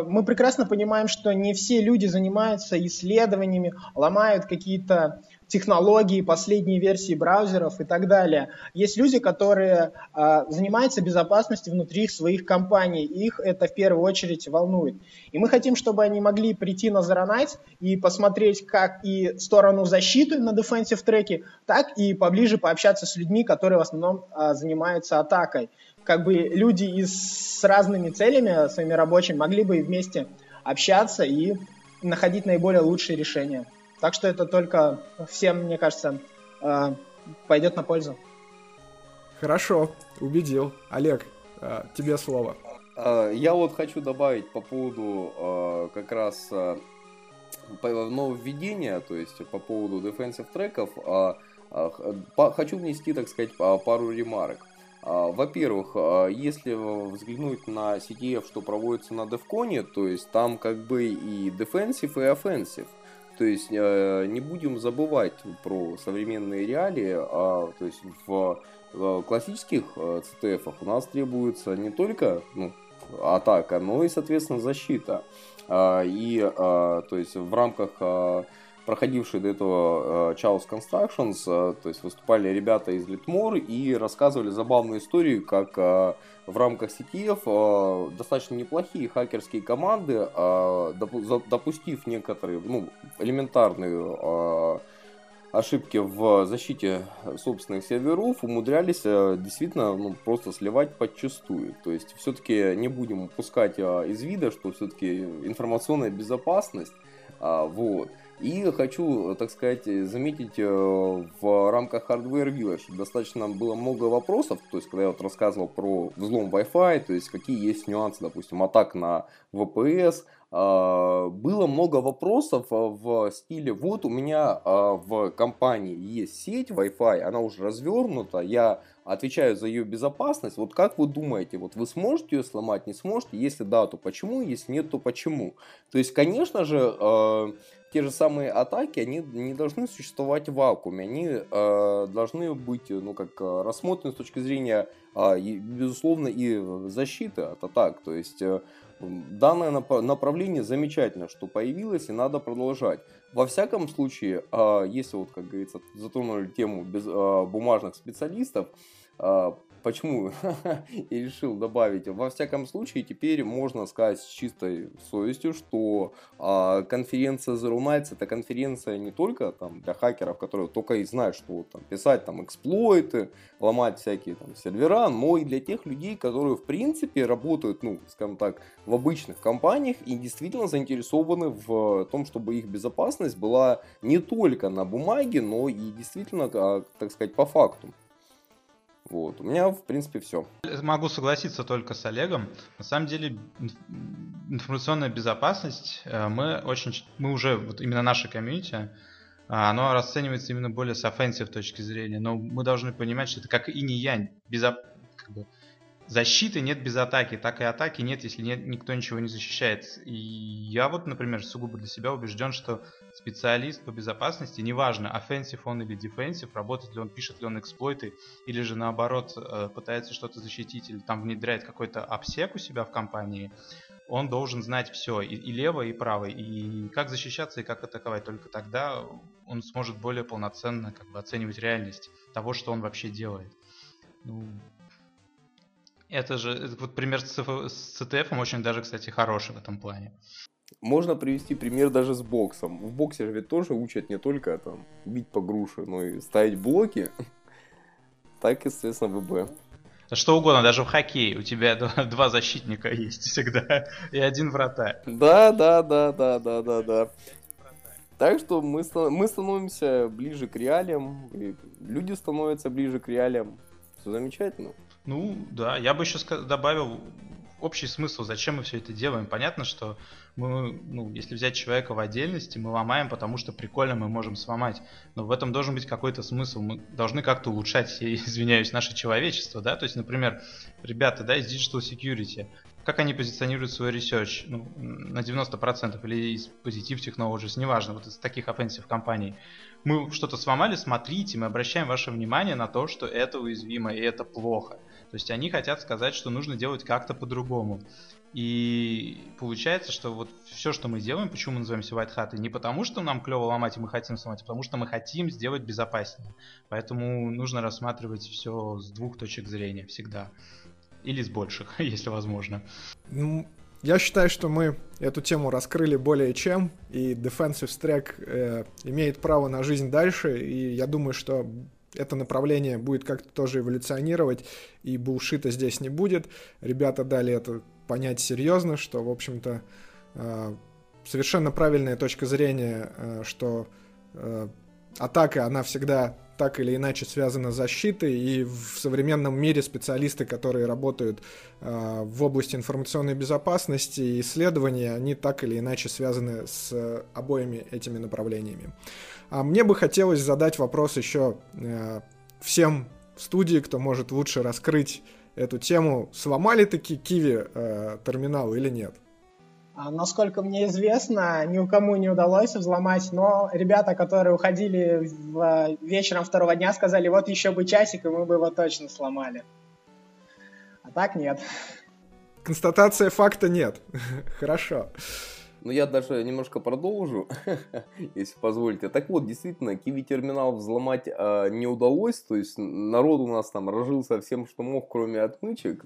мы прекрасно понимаем, что не все люди занимаются исследованиями, ломают какие-то технологии, последние версии браузеров и так далее. Есть люди, которые а, занимаются безопасностью внутри своих компаний, их это в первую очередь волнует. И мы хотим, чтобы они могли прийти на Nights и посмотреть как и сторону защиты на defensive треке, так и поближе пообщаться с людьми, которые в основном а, занимаются атакой как бы люди из, с разными целями своими рабочими могли бы вместе общаться и находить наиболее лучшие решения. Так что это только всем, мне кажется, э, пойдет на пользу. Хорошо, убедил. Олег, э, тебе слово. А, я вот хочу добавить по поводу э, как раз нововведения, то есть по поводу defensive треков, хочу внести, так сказать, пару ремарок. А, во-первых, а, если взглянуть на CTF, что проводится на DevCon, то есть там как бы и defensive, и offensive. То есть э, не будем забывать про современные реалии, а, то есть в классических CTF э, у нас требуется не только ну, атака, но и, соответственно, защита. И то есть в рамках проходившие до этого Chaos Constructions, э, то есть выступали ребята из Литмор и рассказывали забавную историю, как э, в рамках CTF э, достаточно неплохие хакерские команды, допустив некоторые ну, элементарную ошибки в защите собственных серверов умудрялись э, действительно ну, просто сливать подчастую. То есть все-таки не будем упускать э, из вида, что все-таки информационная безопасность, а, вот. И хочу, так сказать, заметить э, в рамках Hardware Village достаточно было много вопросов, то есть когда я вот рассказывал про взлом Wi-Fi, то есть какие есть нюансы, допустим, атак на VPS, было много вопросов в стиле, вот у меня в компании есть сеть Wi-Fi, она уже развернута, я отвечаю за ее безопасность, вот как вы думаете, вот вы сможете ее сломать, не сможете, если да, то почему, если нет, то почему? То есть, конечно же, те же самые атаки, они не должны существовать в вакууме, они э, должны быть, ну, как рассмотрены с точки зрения, э, безусловно, и защиты от атак. То есть, э, данное направление замечательно, что появилось, и надо продолжать. Во всяком случае, а, если вот, как говорится, затронули тему без бумажных специалистов, Почему я решил добавить? Во всяком случае, теперь можно сказать с чистой совестью, что э, конференция Zero Nights это конференция не только там, для хакеров, которые только и знают, что там, писать там эксплойты, ломать всякие там сервера, но и для тех людей, которые в принципе работают, ну, скажем так, в обычных компаниях и действительно заинтересованы в том, чтобы их безопасность была не только на бумаге, но и действительно, так сказать, по факту. Вот. У меня, в принципе, все. Могу согласиться только с Олегом. На самом деле, информационная безопасность, э, мы очень, мы уже, вот именно наша комьюнити, а, оно расценивается именно более с offensive точки зрения. Но мы должны понимать, что это как и не янь. Безо... Как бы, защиты нет без атаки, так и атаки нет, если нет, никто ничего не защищает. И я вот, например, сугубо для себя убежден, что специалист по безопасности, неважно, offensive он или defensive, работает ли он, пишет ли он эксплойты, или же наоборот э, пытается что-то защитить, или там внедряет какой-то обсек у себя в компании, он должен знать все, и, и лево, и право, и как защищаться, и как атаковать. Только тогда он сможет более полноценно как бы, оценивать реальность того, что он вообще делает. Ну, это же, вот пример с, с CTF очень даже, кстати, хороший в этом плане. Можно привести пример даже с боксом. В боксе же ведь тоже учат не только там бить по груше, но и ставить блоки. Так и, соответственно, ВБ. Что угодно, даже в хоккее у тебя два защитника есть всегда и один вратарь. Да, да, да, да, да, да, да. Так что мы, мы становимся ближе к реалиям, люди становятся ближе к реалиям. Все замечательно. Ну, да, я бы еще добавил общий смысл, зачем мы все это делаем. Понятно, что мы, ну, если взять человека в отдельности, мы ломаем, потому что прикольно мы можем сломать. Но в этом должен быть какой-то смысл. Мы должны как-то улучшать, я извиняюсь, наше человечество, да. То есть, например, ребята, да, из Digital Security, как они позиционируют свой research ну, на 90% или из Positive Technologies, неважно, вот из таких offensive компаний. Мы что-то сломали, смотрите, мы обращаем ваше внимание на то, что это уязвимо и это плохо. То есть они хотят сказать, что нужно делать как-то по-другому. И получается, что вот все, что мы делаем, почему мы называемся White Hat, не потому, что нам клево ломать и мы хотим сломать, а потому что мы хотим сделать безопаснее. Поэтому нужно рассматривать все с двух точек зрения всегда. Или с больших, если возможно. Ну, я считаю, что мы эту тему раскрыли более чем, и Defensive Stack э, имеет право на жизнь дальше, и я думаю, что это направление будет как-то тоже эволюционировать, и булшита здесь не будет. Ребята дали это понять серьезно, что, в общем-то, э, совершенно правильная точка зрения, э, что э, атака, она всегда так или иначе связана с защитой, и в современном мире специалисты, которые работают в области информационной безопасности и исследования, они так или иначе связаны с обоими этими направлениями. А мне бы хотелось задать вопрос еще э, всем в студии, кто может лучше раскрыть эту тему. Сломали таки Киви э, терминал или нет? А, насколько мне известно, ни у кому не удалось взломать, но ребята, которые уходили в, вечером второго дня, сказали, вот еще бы часик, и мы бы его точно сломали. А так нет. Констатация факта нет. Хорошо. Но я даже немножко продолжу, если позволите. Так вот, действительно, Kiwi терминал взломать э, не удалось. То есть народ у нас там разжился всем, что мог, кроме отмычек.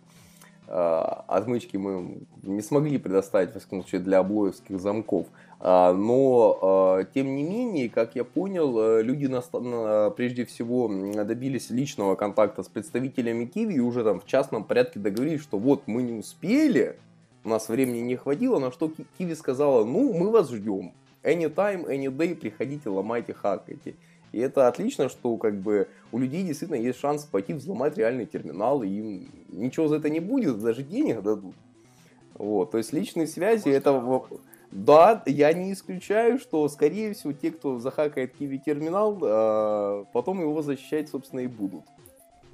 отмычки мы не смогли предоставить, в всяком случае, для облоевских замков. Но, тем не менее, как я понял, люди прежде всего добились личного контакта с представителями Киви и уже там в частном порядке договорились, что вот мы не успели, у нас времени не хватило, на что Киви сказала, ну, мы вас ждем. Anytime, any day, приходите, ломайте, хакайте. И это отлично, что как бы у людей действительно есть шанс пойти взломать реальный терминал, и им ничего за это не будет, даже денег дадут. Вот, то есть личные связи это... Да, я не исключаю, что, скорее всего, те, кто захакает Kiwi терминал, а, потом его защищать, собственно, и будут.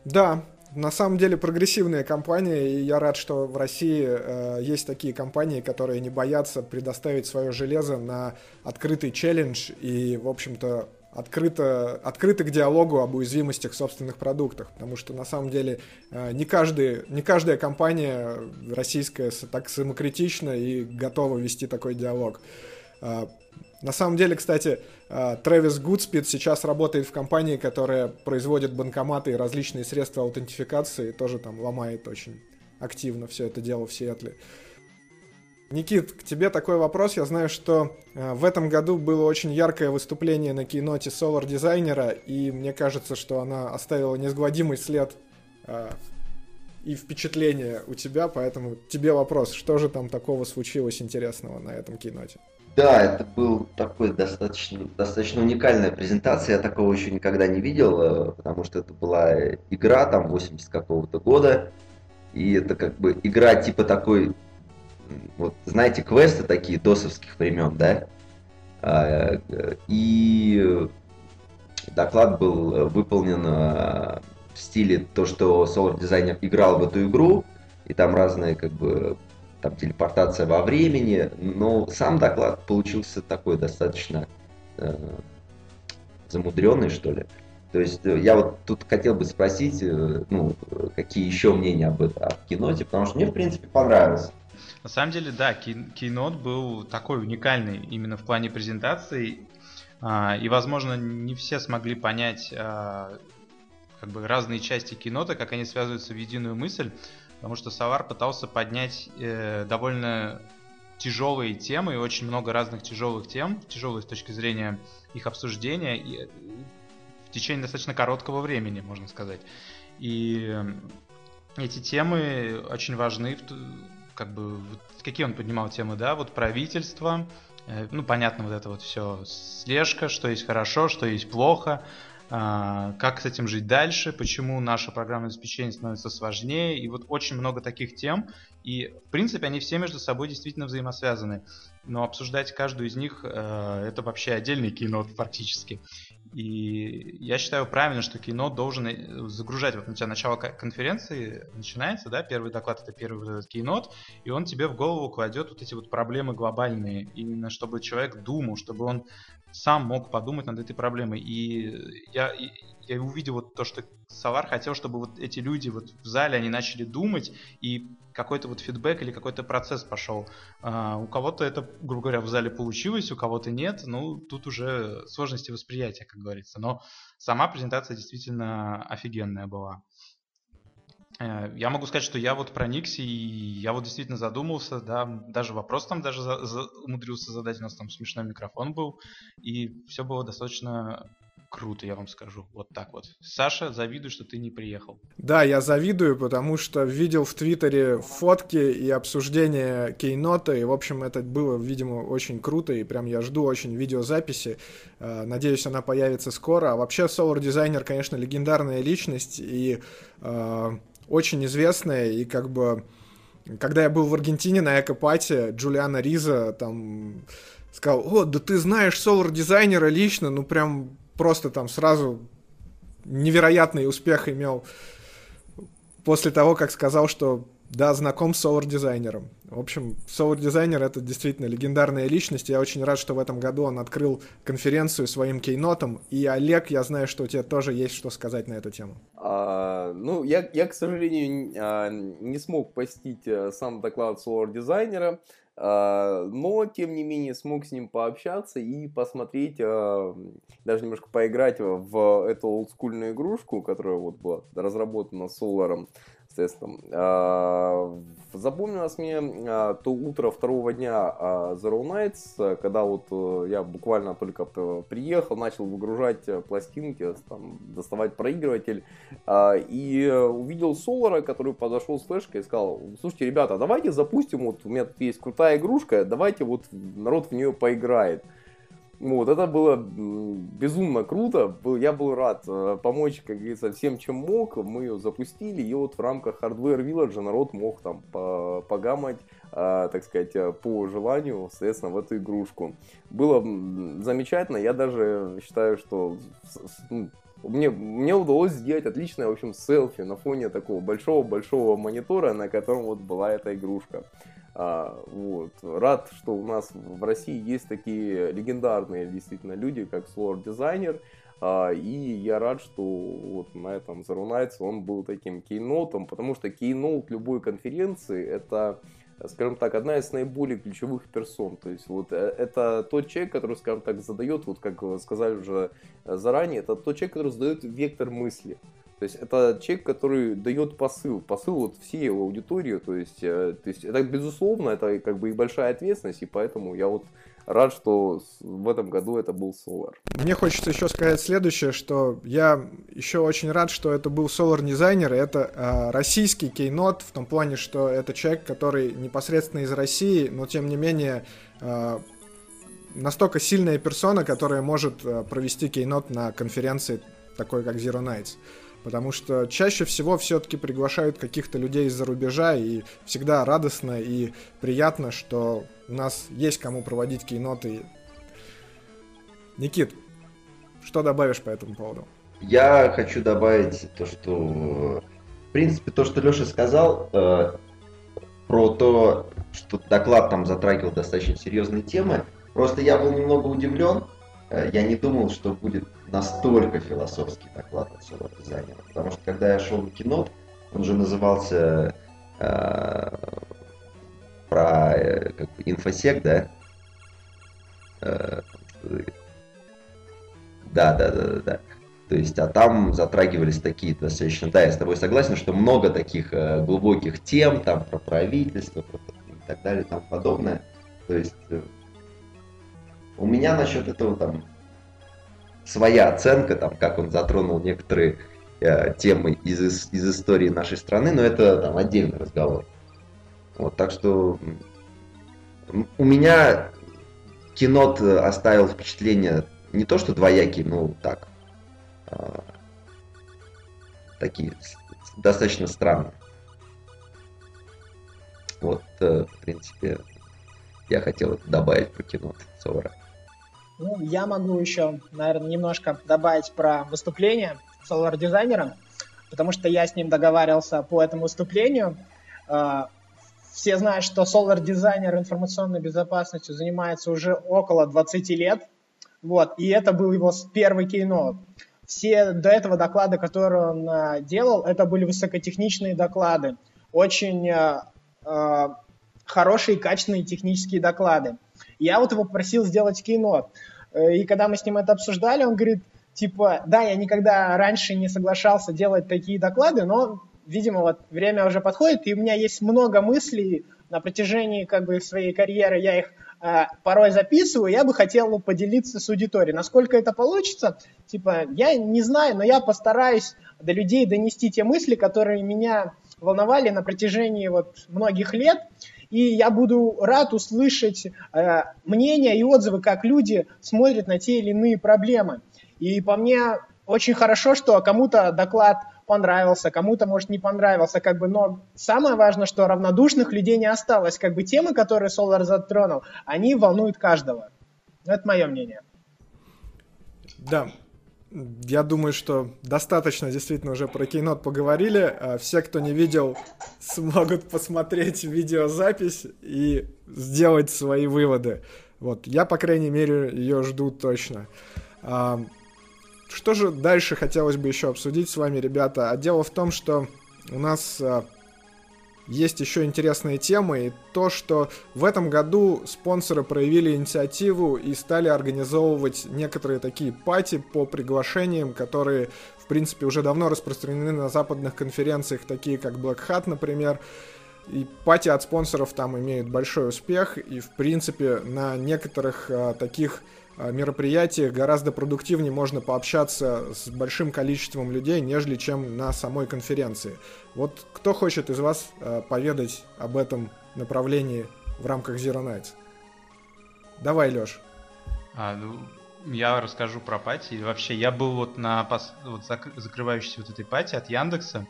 Да, на самом деле прогрессивная компания, и я рад, что в России э, есть такие компании, которые не боятся предоставить свое железо на открытый челлендж и, в общем-то, открыто, открыто к диалогу об уязвимостях собственных продуктах, потому что на самом деле э, не, каждый, не каждая компания российская так самокритична и готова вести такой диалог. Э, на самом деле, кстати, Трэвис Гудспид сейчас работает в компании, которая производит банкоматы и различные средства аутентификации, и тоже там ломает очень активно все это дело в Сиэтле. Никит, к тебе такой вопрос. Я знаю, что э, в этом году было очень яркое выступление на киноте Solar дизайнера, и мне кажется, что она оставила неизгладимый след и впечатление у тебя, поэтому тебе вопрос, что же там такого случилось интересного на этом киноте? Да, это был такой достаточно, достаточно уникальная презентация, я такого еще никогда не видел, э, потому что это была игра там 80 какого-то года, и это как бы игра типа такой вот знаете, квесты такие досовских времен, да? А, и доклад был выполнен а, в стиле то, что Solar Designer играл в эту игру, и там разные как бы там телепортация во времени, но сам доклад получился такой достаточно э, замудренный, что ли. То есть э, я вот тут хотел бы спросить, э, ну, какие еще мнения об, об киноте, потому что мне, в принципе, понравилось. На самом деле, да, Keynote был такой уникальный именно в плане презентации. А, и, возможно, не все смогли понять а, как бы разные части кинота, как они связываются в единую мысль, потому что Савар пытался поднять э, довольно тяжелые темы, и очень много разных тяжелых тем, тяжелые с точки зрения их обсуждения, и в течение достаточно короткого времени, можно сказать. И эти темы очень важны как бы, какие он поднимал темы, да, вот правительство, э, ну, понятно, вот это вот все, слежка, что есть хорошо, что есть плохо, э, как с этим жить дальше, почему наше программное обеспечение становится сложнее, и вот очень много таких тем, и, в принципе, они все между собой действительно взаимосвязаны, но обсуждать каждую из них, э, это вообще отдельный кино фактически. И я считаю правильно, что кино должен э, загружать. Вот у тебя начало конференции начинается, да, первый доклад это первый вот этот кинот, и он тебе в голову кладет вот эти вот проблемы глобальные, именно чтобы человек думал, чтобы он сам мог подумать над этой проблемой. И я, я увидел вот то, что Савар хотел, чтобы вот эти люди вот в зале, они начали думать, и какой-то вот фидбэк или какой-то процесс пошел. А, у кого-то это, грубо говоря, в зале получилось, у кого-то нет. Ну, тут уже сложности восприятия, как говорится. Но сама презентация действительно офигенная была. Э, я могу сказать, что я вот проникся, и я вот действительно задумался, да, даже вопрос там даже за, за, умудрился задать, у нас там смешной микрофон был, и все было достаточно круто, я вам скажу. Вот так вот. Саша, завидую, что ты не приехал. Да, я завидую, потому что видел в Твиттере фотки и обсуждения кейнота, и, в общем, это было, видимо, очень круто, и прям я жду очень видеозаписи. Э, надеюсь, она появится скоро. А вообще, Solar Designer, конечно, легендарная личность, и э, очень известная, и как бы... Когда я был в Аргентине на Экопате, Джулиана Риза там сказал, о, да ты знаешь Solar дизайнера лично, ну прям просто там сразу невероятный успех имел после того, как сказал, что да, знаком с Solar дизайнером. В общем, Solar дизайнер это действительно легендарная личность. Я очень рад, что в этом году он открыл конференцию своим кейнотом. И Олег, я знаю, что у тебя тоже есть что сказать на эту тему. А, ну, я, я, к сожалению, а, не смог посетить э, сам доклад Solar дизайнера. А, но, тем не менее, смог с ним пообщаться и посмотреть, а, даже немножко поиграть в эту олдскульную игрушку, которая вот была разработана Solar Соответственно, а, запомнилось мне а, то утро второго дня а, Zero Nights, когда вот э, я буквально только приехал, начал выгружать э, пластинки, там, доставать проигрыватель, и увидел Солара, который подошел с флешкой и сказал, слушайте, ребята, давайте запустим, вот у меня тут есть крутая игрушка, давайте вот народ в нее поиграет. Вот, это было безумно круто. Я был рад э, помочь, как говорится, всем, чем мог. Мы ее запустили, и вот в рамках Hardware Village народ мог там погамать, а, так сказать, э, по желанию, соответственно, в эту игрушку. Было замечательно. Я даже считаю, что ну, мне, мне удалось сделать отличное, в общем, селфи на фоне такого большого-большого монитора, на котором вот была эта игрушка. А, вот. Рад, что у нас в России есть такие легендарные действительно люди, как Solar Designer. А, и я рад, что вот на этом Zero он был таким кейнотом, потому что кейнот любой конференции это скажем так, одна из наиболее ключевых персон. То есть вот э, это тот человек, который, скажем так, задает, вот как сказали уже заранее, это тот человек, который задает вектор мысли. То есть это человек, который дает посыл, посыл вот всей его аудитории, то есть, э, то есть это безусловно, это как бы и большая ответственность, и поэтому я вот рад, что в этом году это был Solar. Мне хочется еще сказать следующее, что я еще очень рад, что это был Solar дизайнер, это э, российский кейнот, в том плане, что это человек, который непосредственно из России, но тем не менее э, настолько сильная персона, которая может э, провести кейнот на конференции такой, как Zero Nights. Потому что чаще всего все-таки приглашают каких-то людей из-за рубежа, и всегда радостно и приятно, что у нас есть кому проводить кейноты. Никит, что добавишь по этому поводу? Я хочу добавить то, что, в принципе, то, что Леша сказал, э, про то, что доклад там затрагивал достаточно серьезные темы. Просто я был немного удивлен, Э, я не думал, что будет настолько философский доклад от соло дизайнера. Потому что когда я шел на кино, он же назывался э, про э, как бы, инфосек, да? Э, да, да, да, да, да. То есть, а там затрагивались такие достаточно, да, я с тобой согласен, что много таких э, глубоких тем, там про правительство, про и так далее, и подобное. То есть, э, у меня насчет этого там своя оценка, там, как он затронул некоторые э, темы из, из истории нашей страны, но это там отдельный разговор. Вот, так что у меня кинот оставил впечатление не то, что двоякие, ну так, э, такие достаточно странные. Вот, э, в принципе, я хотел добавить про кино Совара. Ну, я могу еще, наверное, немножко добавить про выступление Solar дизайнера, потому что я с ним договаривался по этому выступлению. А, все знают, что Solar дизайнер информационной безопасностью занимается уже около 20 лет. Вот, и это был его первый кейнот. Все до этого доклады, которые он а, делал, это были высокотехничные доклады. Очень э, хорошие, качественные технические доклады. Я вот его попросил сделать кейнот. Э, и когда мы с ним это обсуждали, он говорит, типа, да, я никогда раньше не соглашался делать такие доклады, но, видимо, вот время уже подходит, и у меня есть много мыслей на протяжении как бы своей карьеры, я их э, порой записываю, я бы хотел поделиться с аудиторией. Насколько это получится, типа, я не знаю, но я постараюсь до людей донести те мысли, которые меня волновали на протяжении вот многих лет и я буду рад услышать э, мнения и отзывы, как люди смотрят на те или иные проблемы. И по мне очень хорошо, что кому-то доклад понравился, кому-то, может, не понравился, как бы, но самое важное, что равнодушных людей не осталось, как бы темы, которые Solar затронул, они волнуют каждого. Это мое мнение. Да, я думаю, что достаточно действительно уже про Кейнот поговорили. А все, кто не видел, смогут посмотреть видеозапись и сделать свои выводы. Вот, я, по крайней мере, ее жду точно. А, что же дальше хотелось бы еще обсудить с вами, ребята? А дело в том, что у нас а, есть еще интересные темы, и то, что в этом году спонсоры проявили инициативу и стали организовывать некоторые такие пати по приглашениям, которые, в принципе, уже давно распространены на западных конференциях, такие как Black Hat, например. И пати от спонсоров там имеют большой успех, и, в принципе, на некоторых а, таких мероприятиях гораздо продуктивнее можно пообщаться с большим количеством людей, нежели чем на самой конференции. Вот кто хочет из вас а, поведать об этом направлении в рамках Zero Nights? Давай, Лёш. А, ну, я расскажу про пати. Вообще, я был вот на пос... вот зак... закрывающейся вот этой пати от Яндекса.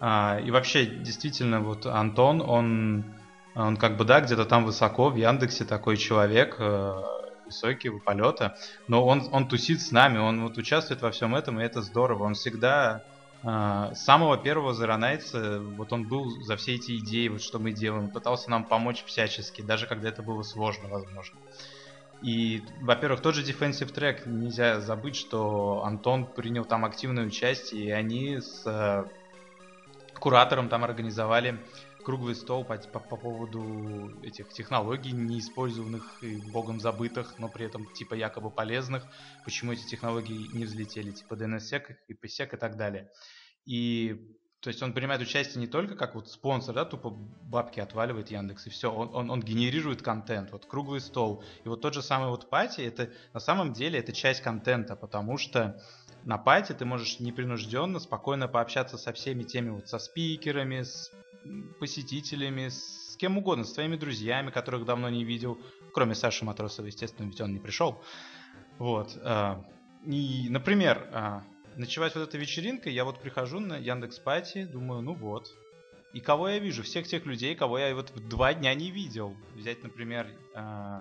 А, и вообще, действительно, вот Антон, он, он как бы, да, где-то там высоко в Яндексе такой человек, высокого полета, но он, он тусит с нами, он вот участвует во всем этом, и это здорово. Он всегда Uh, с самого первого Nights, вот он был за все эти идеи, вот что мы делаем, пытался нам помочь всячески, даже когда это было сложно, возможно. И, во-первых, тот же Defensive Track, нельзя забыть, что Антон принял там активное участие, и они с э, куратором там организовали круглый стол по, по, по поводу этих технологий, неиспользованных и богом забытых, но при этом типа якобы полезных, почему эти технологии не взлетели, типа DNSSEC, IPsec и так далее. И то есть он принимает участие не только как вот спонсор, да, тупо бабки отваливает Яндекс и все, он, он, он генерирует контент, вот круглый стол. И вот тот же самый вот пати, это на самом деле это часть контента, потому что на пати ты можешь непринужденно, спокойно пообщаться со всеми теми вот со спикерами, с посетителями, с кем угодно, с твоими друзьями, которых давно не видел, кроме Саши Матросова, естественно, ведь он не пришел. Вот. А, и, например, а, ночевать вот эта вечеринка, я вот прихожу на Яндекс Пати, думаю, ну вот. И кого я вижу? Всех тех людей, кого я вот два дня не видел. Взять, например, э,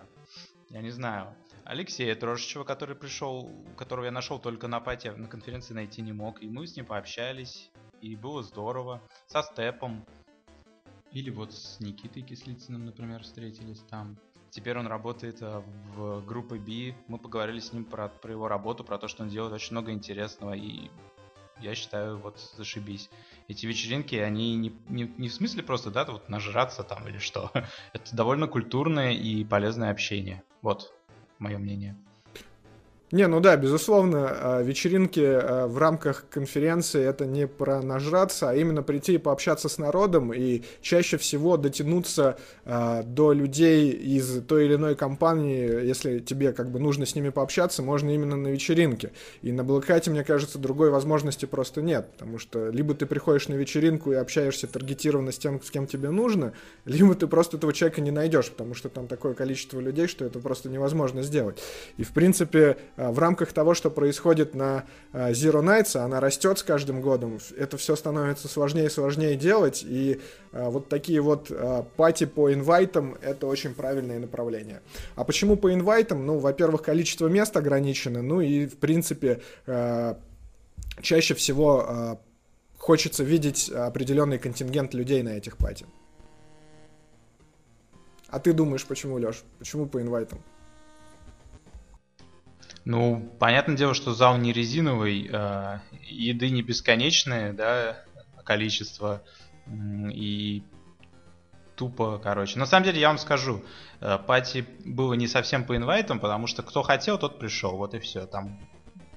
я не знаю, Алексея Трошичева, который пришел, которого я нашел только на пати, на конференции найти не мог. И мы с ним пообщались, и было здорово. Со Степом. Или вот с Никитой Кислицыным, например, встретились там. Теперь он работает э, в группе B. Мы поговорили с ним про, про его работу, про то, что он делает очень много интересного. И я считаю, вот зашибись. Эти вечеринки, они не, не, не в смысле просто, да, вот нажраться там или что. Это довольно культурное и полезное общение. Вот мое мнение. Не, ну да, безусловно, а, вечеринки а, в рамках конференции это не про нажраться, а именно прийти и пообщаться с народом и чаще всего дотянуться а, до людей из той или иной компании, если тебе как бы нужно с ними пообщаться, можно именно на вечеринке. И на Блэкхате, мне кажется, другой возможности просто нет, потому что либо ты приходишь на вечеринку и общаешься таргетированно с тем, с кем тебе нужно, либо ты просто этого человека не найдешь, потому что там такое количество людей, что это просто невозможно сделать. И в принципе в рамках того, что происходит на а, Zero Nights, она растет с каждым годом, это все становится сложнее и сложнее делать, и а, вот такие вот пати по инвайтам — это очень правильное направление. А почему по инвайтам? Ну, во-первых, количество мест ограничено, ну и, в принципе, чаще всего хочется видеть определенный контингент людей на этих пати. А ты думаешь, почему, Леш? Почему по инвайтам? Ну, понятное дело, что зал не резиновый, э, еды не бесконечное, да, количество, и тупо, короче. На самом деле, я вам скажу, э, пати было не совсем по инвайтам, потому что кто хотел, тот пришел, вот и все. Там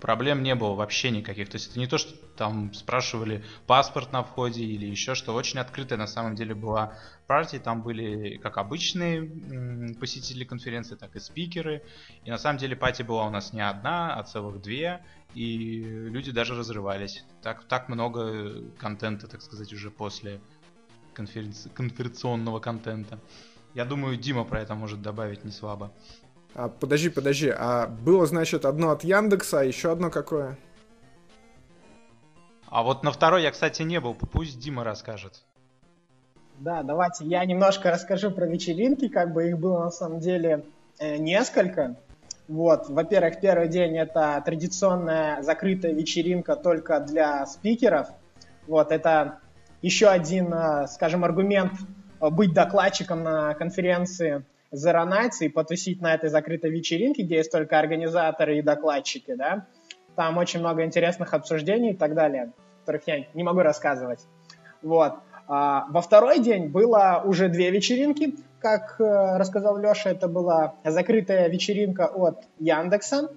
проблем не было вообще никаких. То есть это не то, что там спрашивали паспорт на входе или еще что. Очень открытая на самом деле была партия. Там были как обычные посетители конференции, так и спикеры. И на самом деле пати была у нас не одна, а целых две. И люди даже разрывались. Так, так много контента, так сказать, уже после конференции, конференционного контента. Я думаю, Дима про это может добавить не слабо. А, подожди, подожди, а было, значит, одно от Яндекса, а еще одно какое? А вот на второй я, кстати, не был, пусть Дима расскажет. Да, давайте я немножко расскажу про вечеринки, как бы их было на самом деле э, несколько. Вот, во-первых, первый день это традиционная закрытая вечеринка только для спикеров. Вот, это еще один, э, скажем, аргумент э, быть докладчиком на конференции заронаться и потусить на этой закрытой вечеринке, где есть только организаторы и докладчики, да. Там очень много интересных обсуждений и так далее, которых я не могу рассказывать. Вот. А, во второй день было уже две вечеринки, как э, рассказал Леша, это была закрытая вечеринка от Яндекса,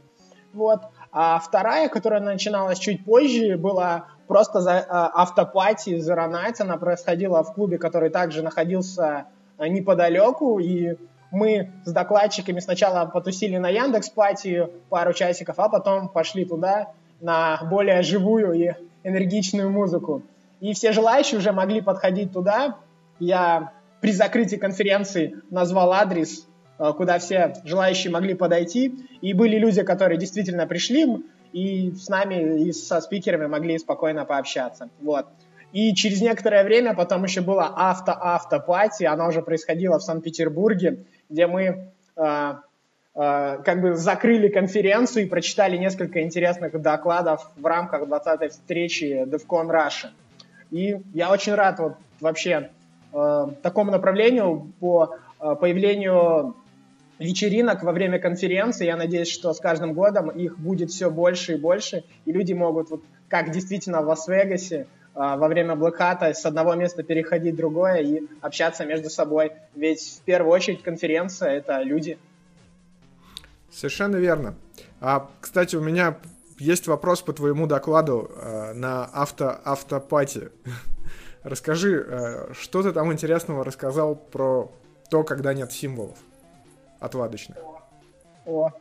вот. А вторая, которая начиналась чуть позже, была просто за, а, автопати Nights. Она происходила в клубе, который также находился а, неподалеку. И мы с докладчиками сначала потусили на Яндекс Пати пару часиков, а потом пошли туда на более живую и энергичную музыку. И все желающие уже могли подходить туда. Я при закрытии конференции назвал адрес, э, куда все желающие могли подойти. И были люди, которые действительно пришли и с нами, и со спикерами могли спокойно пообщаться. Вот. И через некоторое время потом еще было авто-авто-пати, она уже происходила в Санкт-Петербурге, где мы э, э, как бы закрыли конференцию и прочитали несколько интересных докладов в рамках 20-й встречи DevCon Russia. И я очень рад вот вообще э, такому направлению по э, появлению вечеринок во время конференции. Я надеюсь, что с каждым годом их будет все больше и больше, и люди могут, вот, как действительно в Лас-Вегасе, во время блоката с одного места переходить в другое и общаться между собой. Ведь в первую очередь конференция — это люди. Совершенно верно. А, кстати, у меня есть вопрос по твоему докладу э, на авто автопати. Расскажи, э, что ты там интересного рассказал про то, когда нет символов отладочных? О,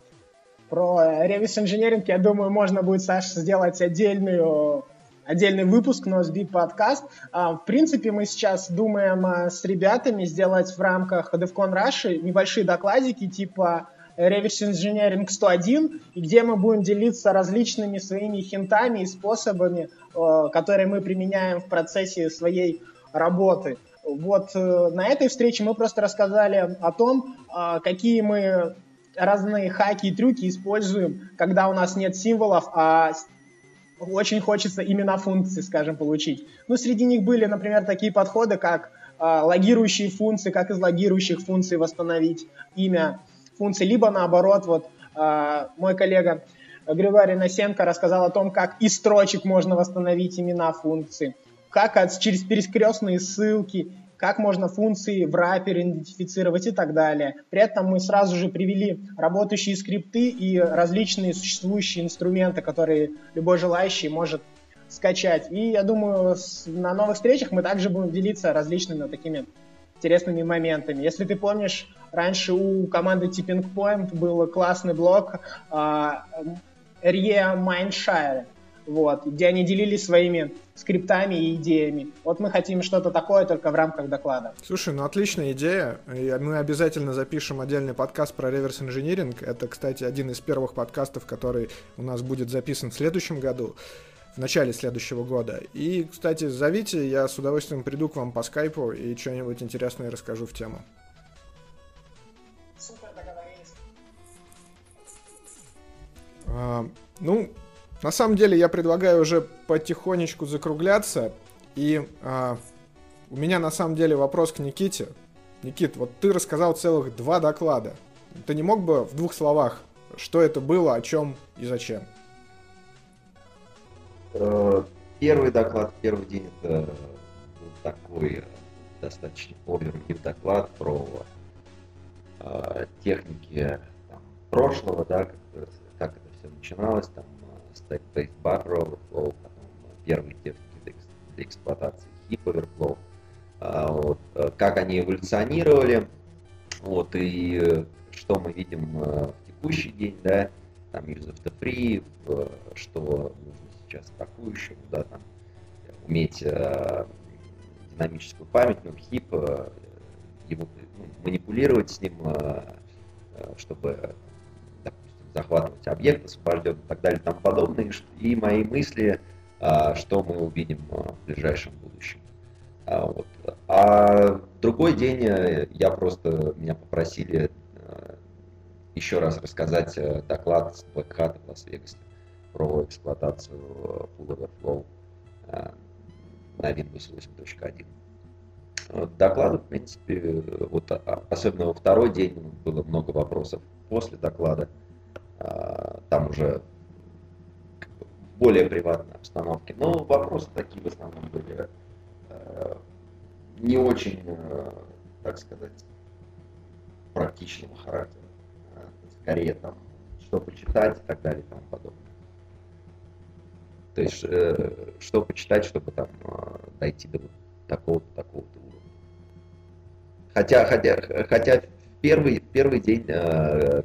про ревис инженеринг, я думаю, можно будет, Саша, сделать отдельную отдельный выпуск NoSBeat подкаст. А, в принципе, мы сейчас думаем а, с ребятами сделать в рамках DevCon Russia небольшие докладики типа Reverse Engineering 101, и где мы будем делиться различными своими хинтами и способами, э, которые мы применяем в процессе своей работы. Вот э, на этой встрече мы просто рассказали о том, э, какие мы разные хаки и трюки используем, когда у нас нет символов, а очень хочется имена функций, скажем, получить. Ну, среди них были, например, такие подходы, как логирующие функции, как из логирующих функций восстановить имя, функций, либо наоборот, вот а, мой коллега Григорий Насенко рассказал о том, как из строчек можно восстановить имена функций, как от, через перекрестные ссылки, как можно функции в рапере идентифицировать и так далее. При этом мы сразу же привели работающие скрипты и различные существующие инструменты, которые любой желающий может скачать. И я думаю, на новых встречах мы также будем делиться различными такими интересными моментами. Если ты помнишь, раньше у команды Tipping Point был классный блог uh, Rie Mindshare, вот, где они делились своими скриптами и идеями. Вот мы хотим что-то такое, только в рамках доклада. Слушай, ну отличная идея. Мы обязательно запишем отдельный подкаст про реверс инжиниринг. Это, кстати, один из первых подкастов, который у нас будет записан в следующем году в начале следующего года. И, кстати, зовите, я с удовольствием приду к вам по скайпу и что-нибудь интересное расскажу в тему. Супер, договорились. А, ну, на самом деле я предлагаю уже потихонечку закругляться. И а, у меня на самом деле вопрос к Никите. Никит, вот ты рассказал целых два доклада. Ты не мог бы в двух словах, что это было, о чем и зачем? Э, первый доклад, первый день это был такой э, достаточно овервью доклад про э, техники там, прошлого, да, как, как это все начиналось, там stack-based buffer overflow, потом первые техники для, эксплуатации heap overflow, э, вот, как они эволюционировали, вот, и что мы видим в текущий день, да, там use of the free, что нужно сейчас атакующему, да, там, уметь э, динамическую память, ну, хип, э, его, ну, манипулировать с ним, э, э, чтобы, захватывать объект, освобожден и так далее и тому подобное. И мои мысли, э, что мы увидим э, в ближайшем будущем. А, вот. а другой день э, я просто, меня попросили э, еще раз рассказать э, доклад с Black Hat в Лас-Вегасе про эксплуатацию Full Overflow на Windows 8.1. Доклады, в принципе, вот а, особенно во второй день было много вопросов после доклада. Э, там уже более приватной обстановке. Но вопросы такие в основном были э, не очень, так сказать, практичного характера. Скорее там, что почитать и так далее и тому подобное. То есть, э, что почитать, чтобы там э, дойти до такого-то, такого-то уровня. Хотя, хотя, хотя первый, первый день, э,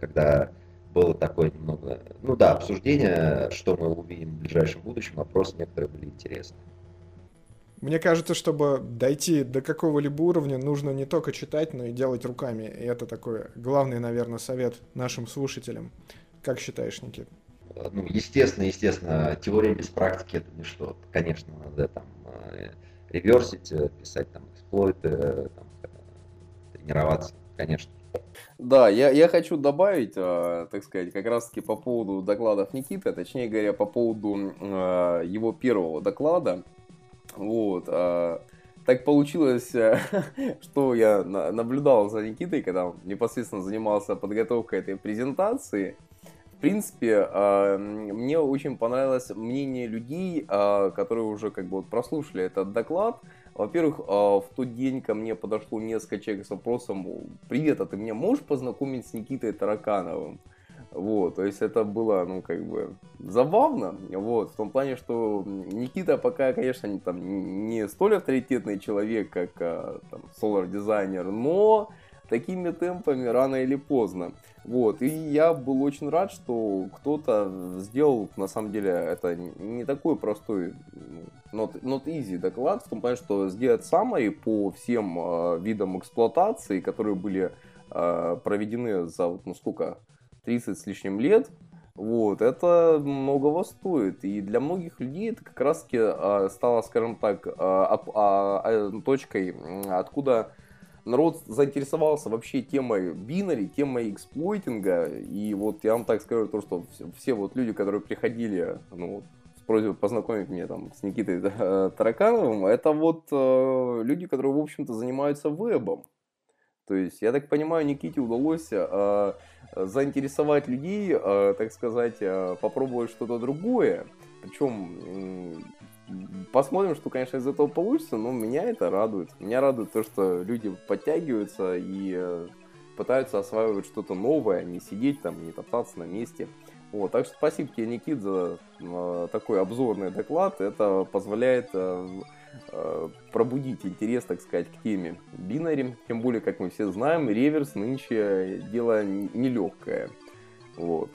когда было такое немного, ну да, обсуждение, что мы увидим в ближайшем будущем, вопросы некоторые были интересны. Мне кажется, чтобы дойти до какого-либо уровня, нужно не только читать, но и делать руками. И это такой главный, наверное, совет нашим слушателям. Как считаешь, Никит? Ну, естественно, естественно, теория без практики это ничто. Конечно, надо там э, реверсить, э, писать там эксплойты, э, там, тренироваться, конечно. Да, я, я хочу добавить, э, так сказать, как раз-таки по поводу докладов Никиты, точнее говоря, по поводу э, его первого доклада. Вот. Э, так получилось, что я наблюдал за Никитой, когда он непосредственно занимался подготовкой этой презентации. В принципе, мне очень понравилось мнение людей, которые уже как бы вот прослушали этот доклад. Во-первых, в тот день ко мне подошло несколько человек с вопросом «Привет, а ты меня можешь познакомить с Никитой Таракановым?» Вот, то есть это было, ну, как бы, забавно, вот, в том плане, что Никита пока, конечно, не, там, не столь авторитетный человек, как а, там, солар-дизайнер, но такими темпами рано или поздно. Вот, и я был очень рад, что кто-то сделал, на самом деле, это не такой простой, ну, not, not easy доклад, в том плане, что сделать summary по всем э, видам эксплуатации, которые были э, проведены за, ну, сколько, 30 с лишним лет, вот, это многого стоит. И для многих людей это как раз таки э, стало, скажем так, э, э, точкой, откуда народ заинтересовался вообще темой бинари, темой эксплойтинга. И вот я вам так скажу, то, что все, все вот люди, которые приходили, ну, с просьбой познакомить меня там с Никитой э, Таракановым, это вот э, люди, которые, в общем-то, занимаются вебом. То есть, я так понимаю, Никите удалось э, заинтересовать людей, э, так сказать, э, попробовать что-то другое. Причем посмотрим, что, конечно, из этого получится, но меня это радует. Меня радует то, что люди подтягиваются и э, пытаются осваивать что-то новое, а не сидеть там, не топтаться на месте. Вот, так что спасибо тебе, Никит, за э, такой обзорный доклад. Это позволяет э, пробудить интерес, так сказать, к теме бинари. Тем более, как мы все знаем, реверс нынче дело нелегкое. Вот.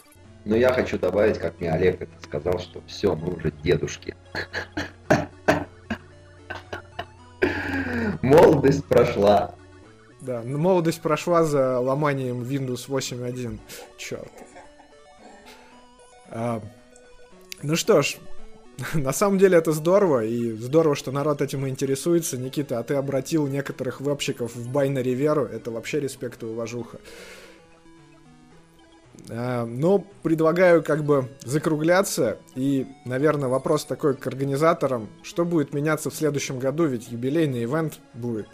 Но я хочу добавить, как мне Олег это сказал, что все, мы уже дедушки. Молодость прошла. Да, молодость прошла за ломанием Windows 8.1. Черт. А, ну что ж, На самом деле это здорово, и здорово, что народ этим интересуется. Никита, а ты обратил некоторых вебщиков в байнари веру, это вообще респект и уважуха. А, но предлагаю как бы закругляться, и, наверное, вопрос такой к организаторам. Что будет меняться в следующем году, ведь юбилейный ивент будет?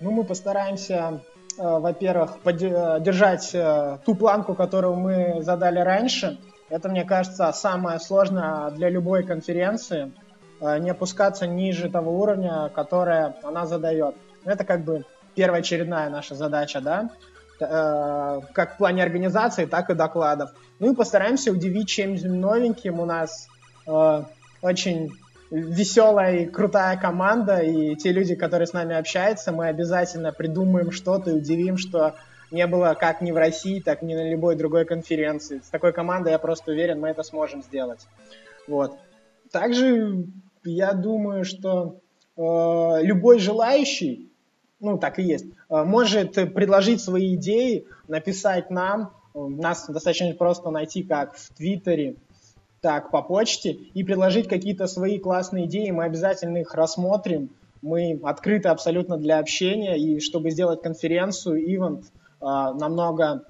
Ну, мы постараемся, э, во-первых, поддержать э, ту планку, которую мы задали раньше – это, мне кажется, самое сложное для любой конференции, э, не опускаться ниже того уровня, которое она задает. Это как бы первоочередная наша задача, да, э, как в плане организации, так и докладов. Ну и постараемся удивить чем-нибудь новеньким. У нас э, очень веселая и крутая команда, и те люди, которые с нами общаются, мы обязательно придумаем что-то и удивим, что не было как ни в России, так ни на любой другой конференции. С такой командой, я просто уверен, мы это сможем сделать. Вот. Также я думаю, что э, любой желающий, ну так и есть, э, может предложить свои идеи, написать нам. Нас достаточно просто найти как в Твиттере, так по почте и предложить какие-то свои классные идеи. Мы обязательно их рассмотрим. Мы открыты абсолютно для общения и чтобы сделать конференцию, ивент – намного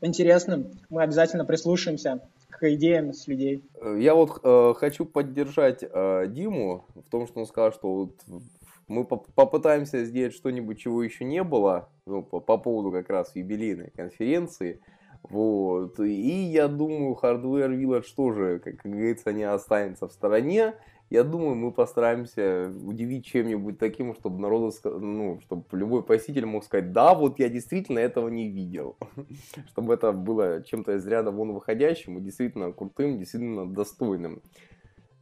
интересным, мы обязательно прислушаемся к идеям с людей. Я вот э, хочу поддержать э, Диму в том, что он сказал, что вот мы попытаемся сделать что-нибудь, чего еще не было, ну, по, по поводу как раз юбилейной конференции. Вот. И я думаю, Hardware Village тоже, как, как говорится, не останется в стороне. Я думаю, мы постараемся удивить чем-нибудь таким, чтобы народу, ну, чтобы любой посетитель мог сказать, да, вот я действительно этого не видел. чтобы это было чем-то из ряда вон выходящим и действительно крутым, действительно достойным.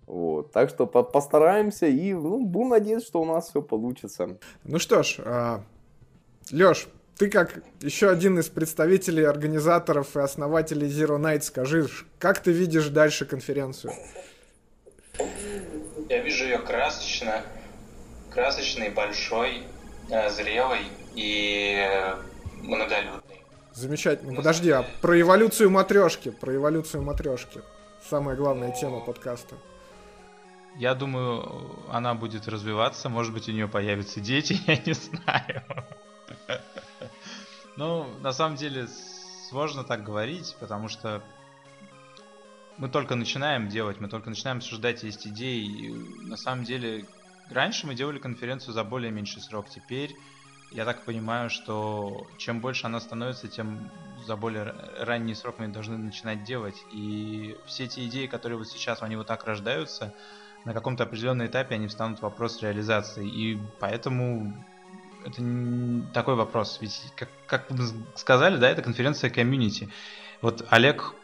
Вот. Так что по постараемся и ну, будем надеяться, что у нас все получится. Ну что ж, а, Леш, ты как еще один из представителей организаторов и основателей Zero Night, скажи, как ты видишь дальше конференцию? Я вижу ее красочно, красочный, большой, э, зрелый и э, многолюдный. Замечательно. Ну, Подожди, а про эволюцию матрешки, про эволюцию матрешки. Самая главная тема подкаста. Я думаю, она будет развиваться, может быть, у нее появятся дети, я не знаю. Ну, на самом деле, сложно так говорить, потому что мы только начинаем делать, мы только начинаем обсуждать, есть идеи. И на самом деле, раньше мы делали конференцию за более меньший срок. Теперь я так понимаю, что чем больше она становится, тем за более ранний срок мы должны начинать делать. И все эти идеи, которые вот сейчас, они вот так рождаются, на каком-то определенном этапе они встанут вопрос реализации. И поэтому это такой вопрос. Ведь, как, как сказали, да, это конференция комьюнити. Вот Олег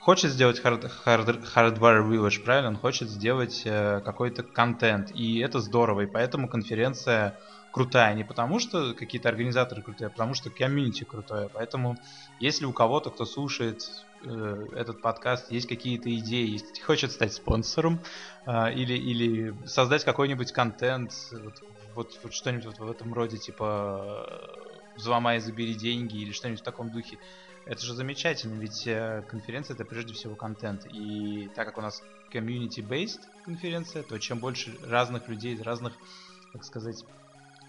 хочет сделать hard, hard, Hardware Village, правильно? Он хочет сделать э, какой-то контент. И это здорово. И поэтому конференция крутая. Не потому, что какие-то организаторы крутые, а потому, что комьюнити крутое. Поэтому, если у кого-то, кто слушает э, этот подкаст, есть какие-то идеи, если хочет стать спонсором э, или, или создать какой-нибудь контент, вот, вот, вот что-нибудь вот в этом роде, типа э, взломай забери деньги или что-нибудь в таком духе, это же замечательно, ведь э, конференция это прежде всего контент. И так как у нас community-based конференция, то чем больше разных людей из разных, так сказать,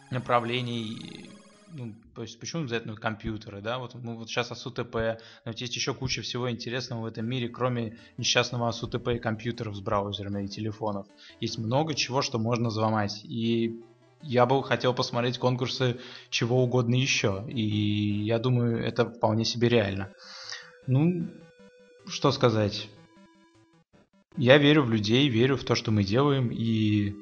направлений, ну, то есть почему обязательно компьютеры, да, вот мы вот сейчас АСУТП, но ведь есть еще куча всего интересного в этом мире, кроме несчастного АСУТП и компьютеров с браузерами и телефонов. Есть много чего, что можно взломать, и я бы хотел посмотреть конкурсы чего угодно еще. И я думаю, это вполне себе реально. Ну, что сказать. Я верю в людей, верю в то, что мы делаем. И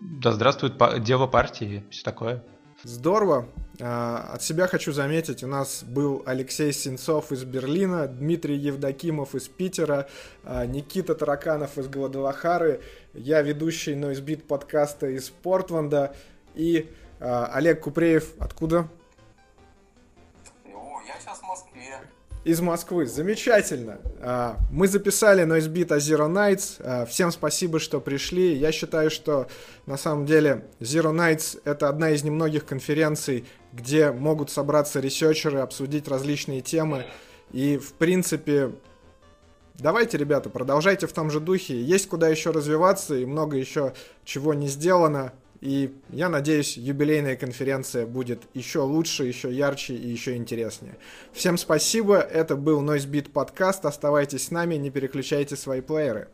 да здравствует дело партии, все такое. Здорово. А, от себя хочу заметить, у нас был Алексей Сенцов из Берлина, Дмитрий Евдокимов из Питера, а, Никита Тараканов из Гладалахары, я ведущий Noisebit подкаста из Портланда и Олег Купреев откуда? Из Москвы. Замечательно. А, мы записали Noisebit о Zero Nights. А, всем спасибо, что пришли. Я считаю, что на самом деле Zero Nights это одна из немногих конференций, где могут собраться ресерчеры, обсудить различные темы. И, в принципе, давайте, ребята, продолжайте в том же духе. Есть куда еще развиваться и много еще чего не сделано. И я надеюсь, юбилейная конференция будет еще лучше, еще ярче и еще интереснее. Всем спасибо, это был NoiseBeat подкаст. Оставайтесь с нами, не переключайте свои плееры.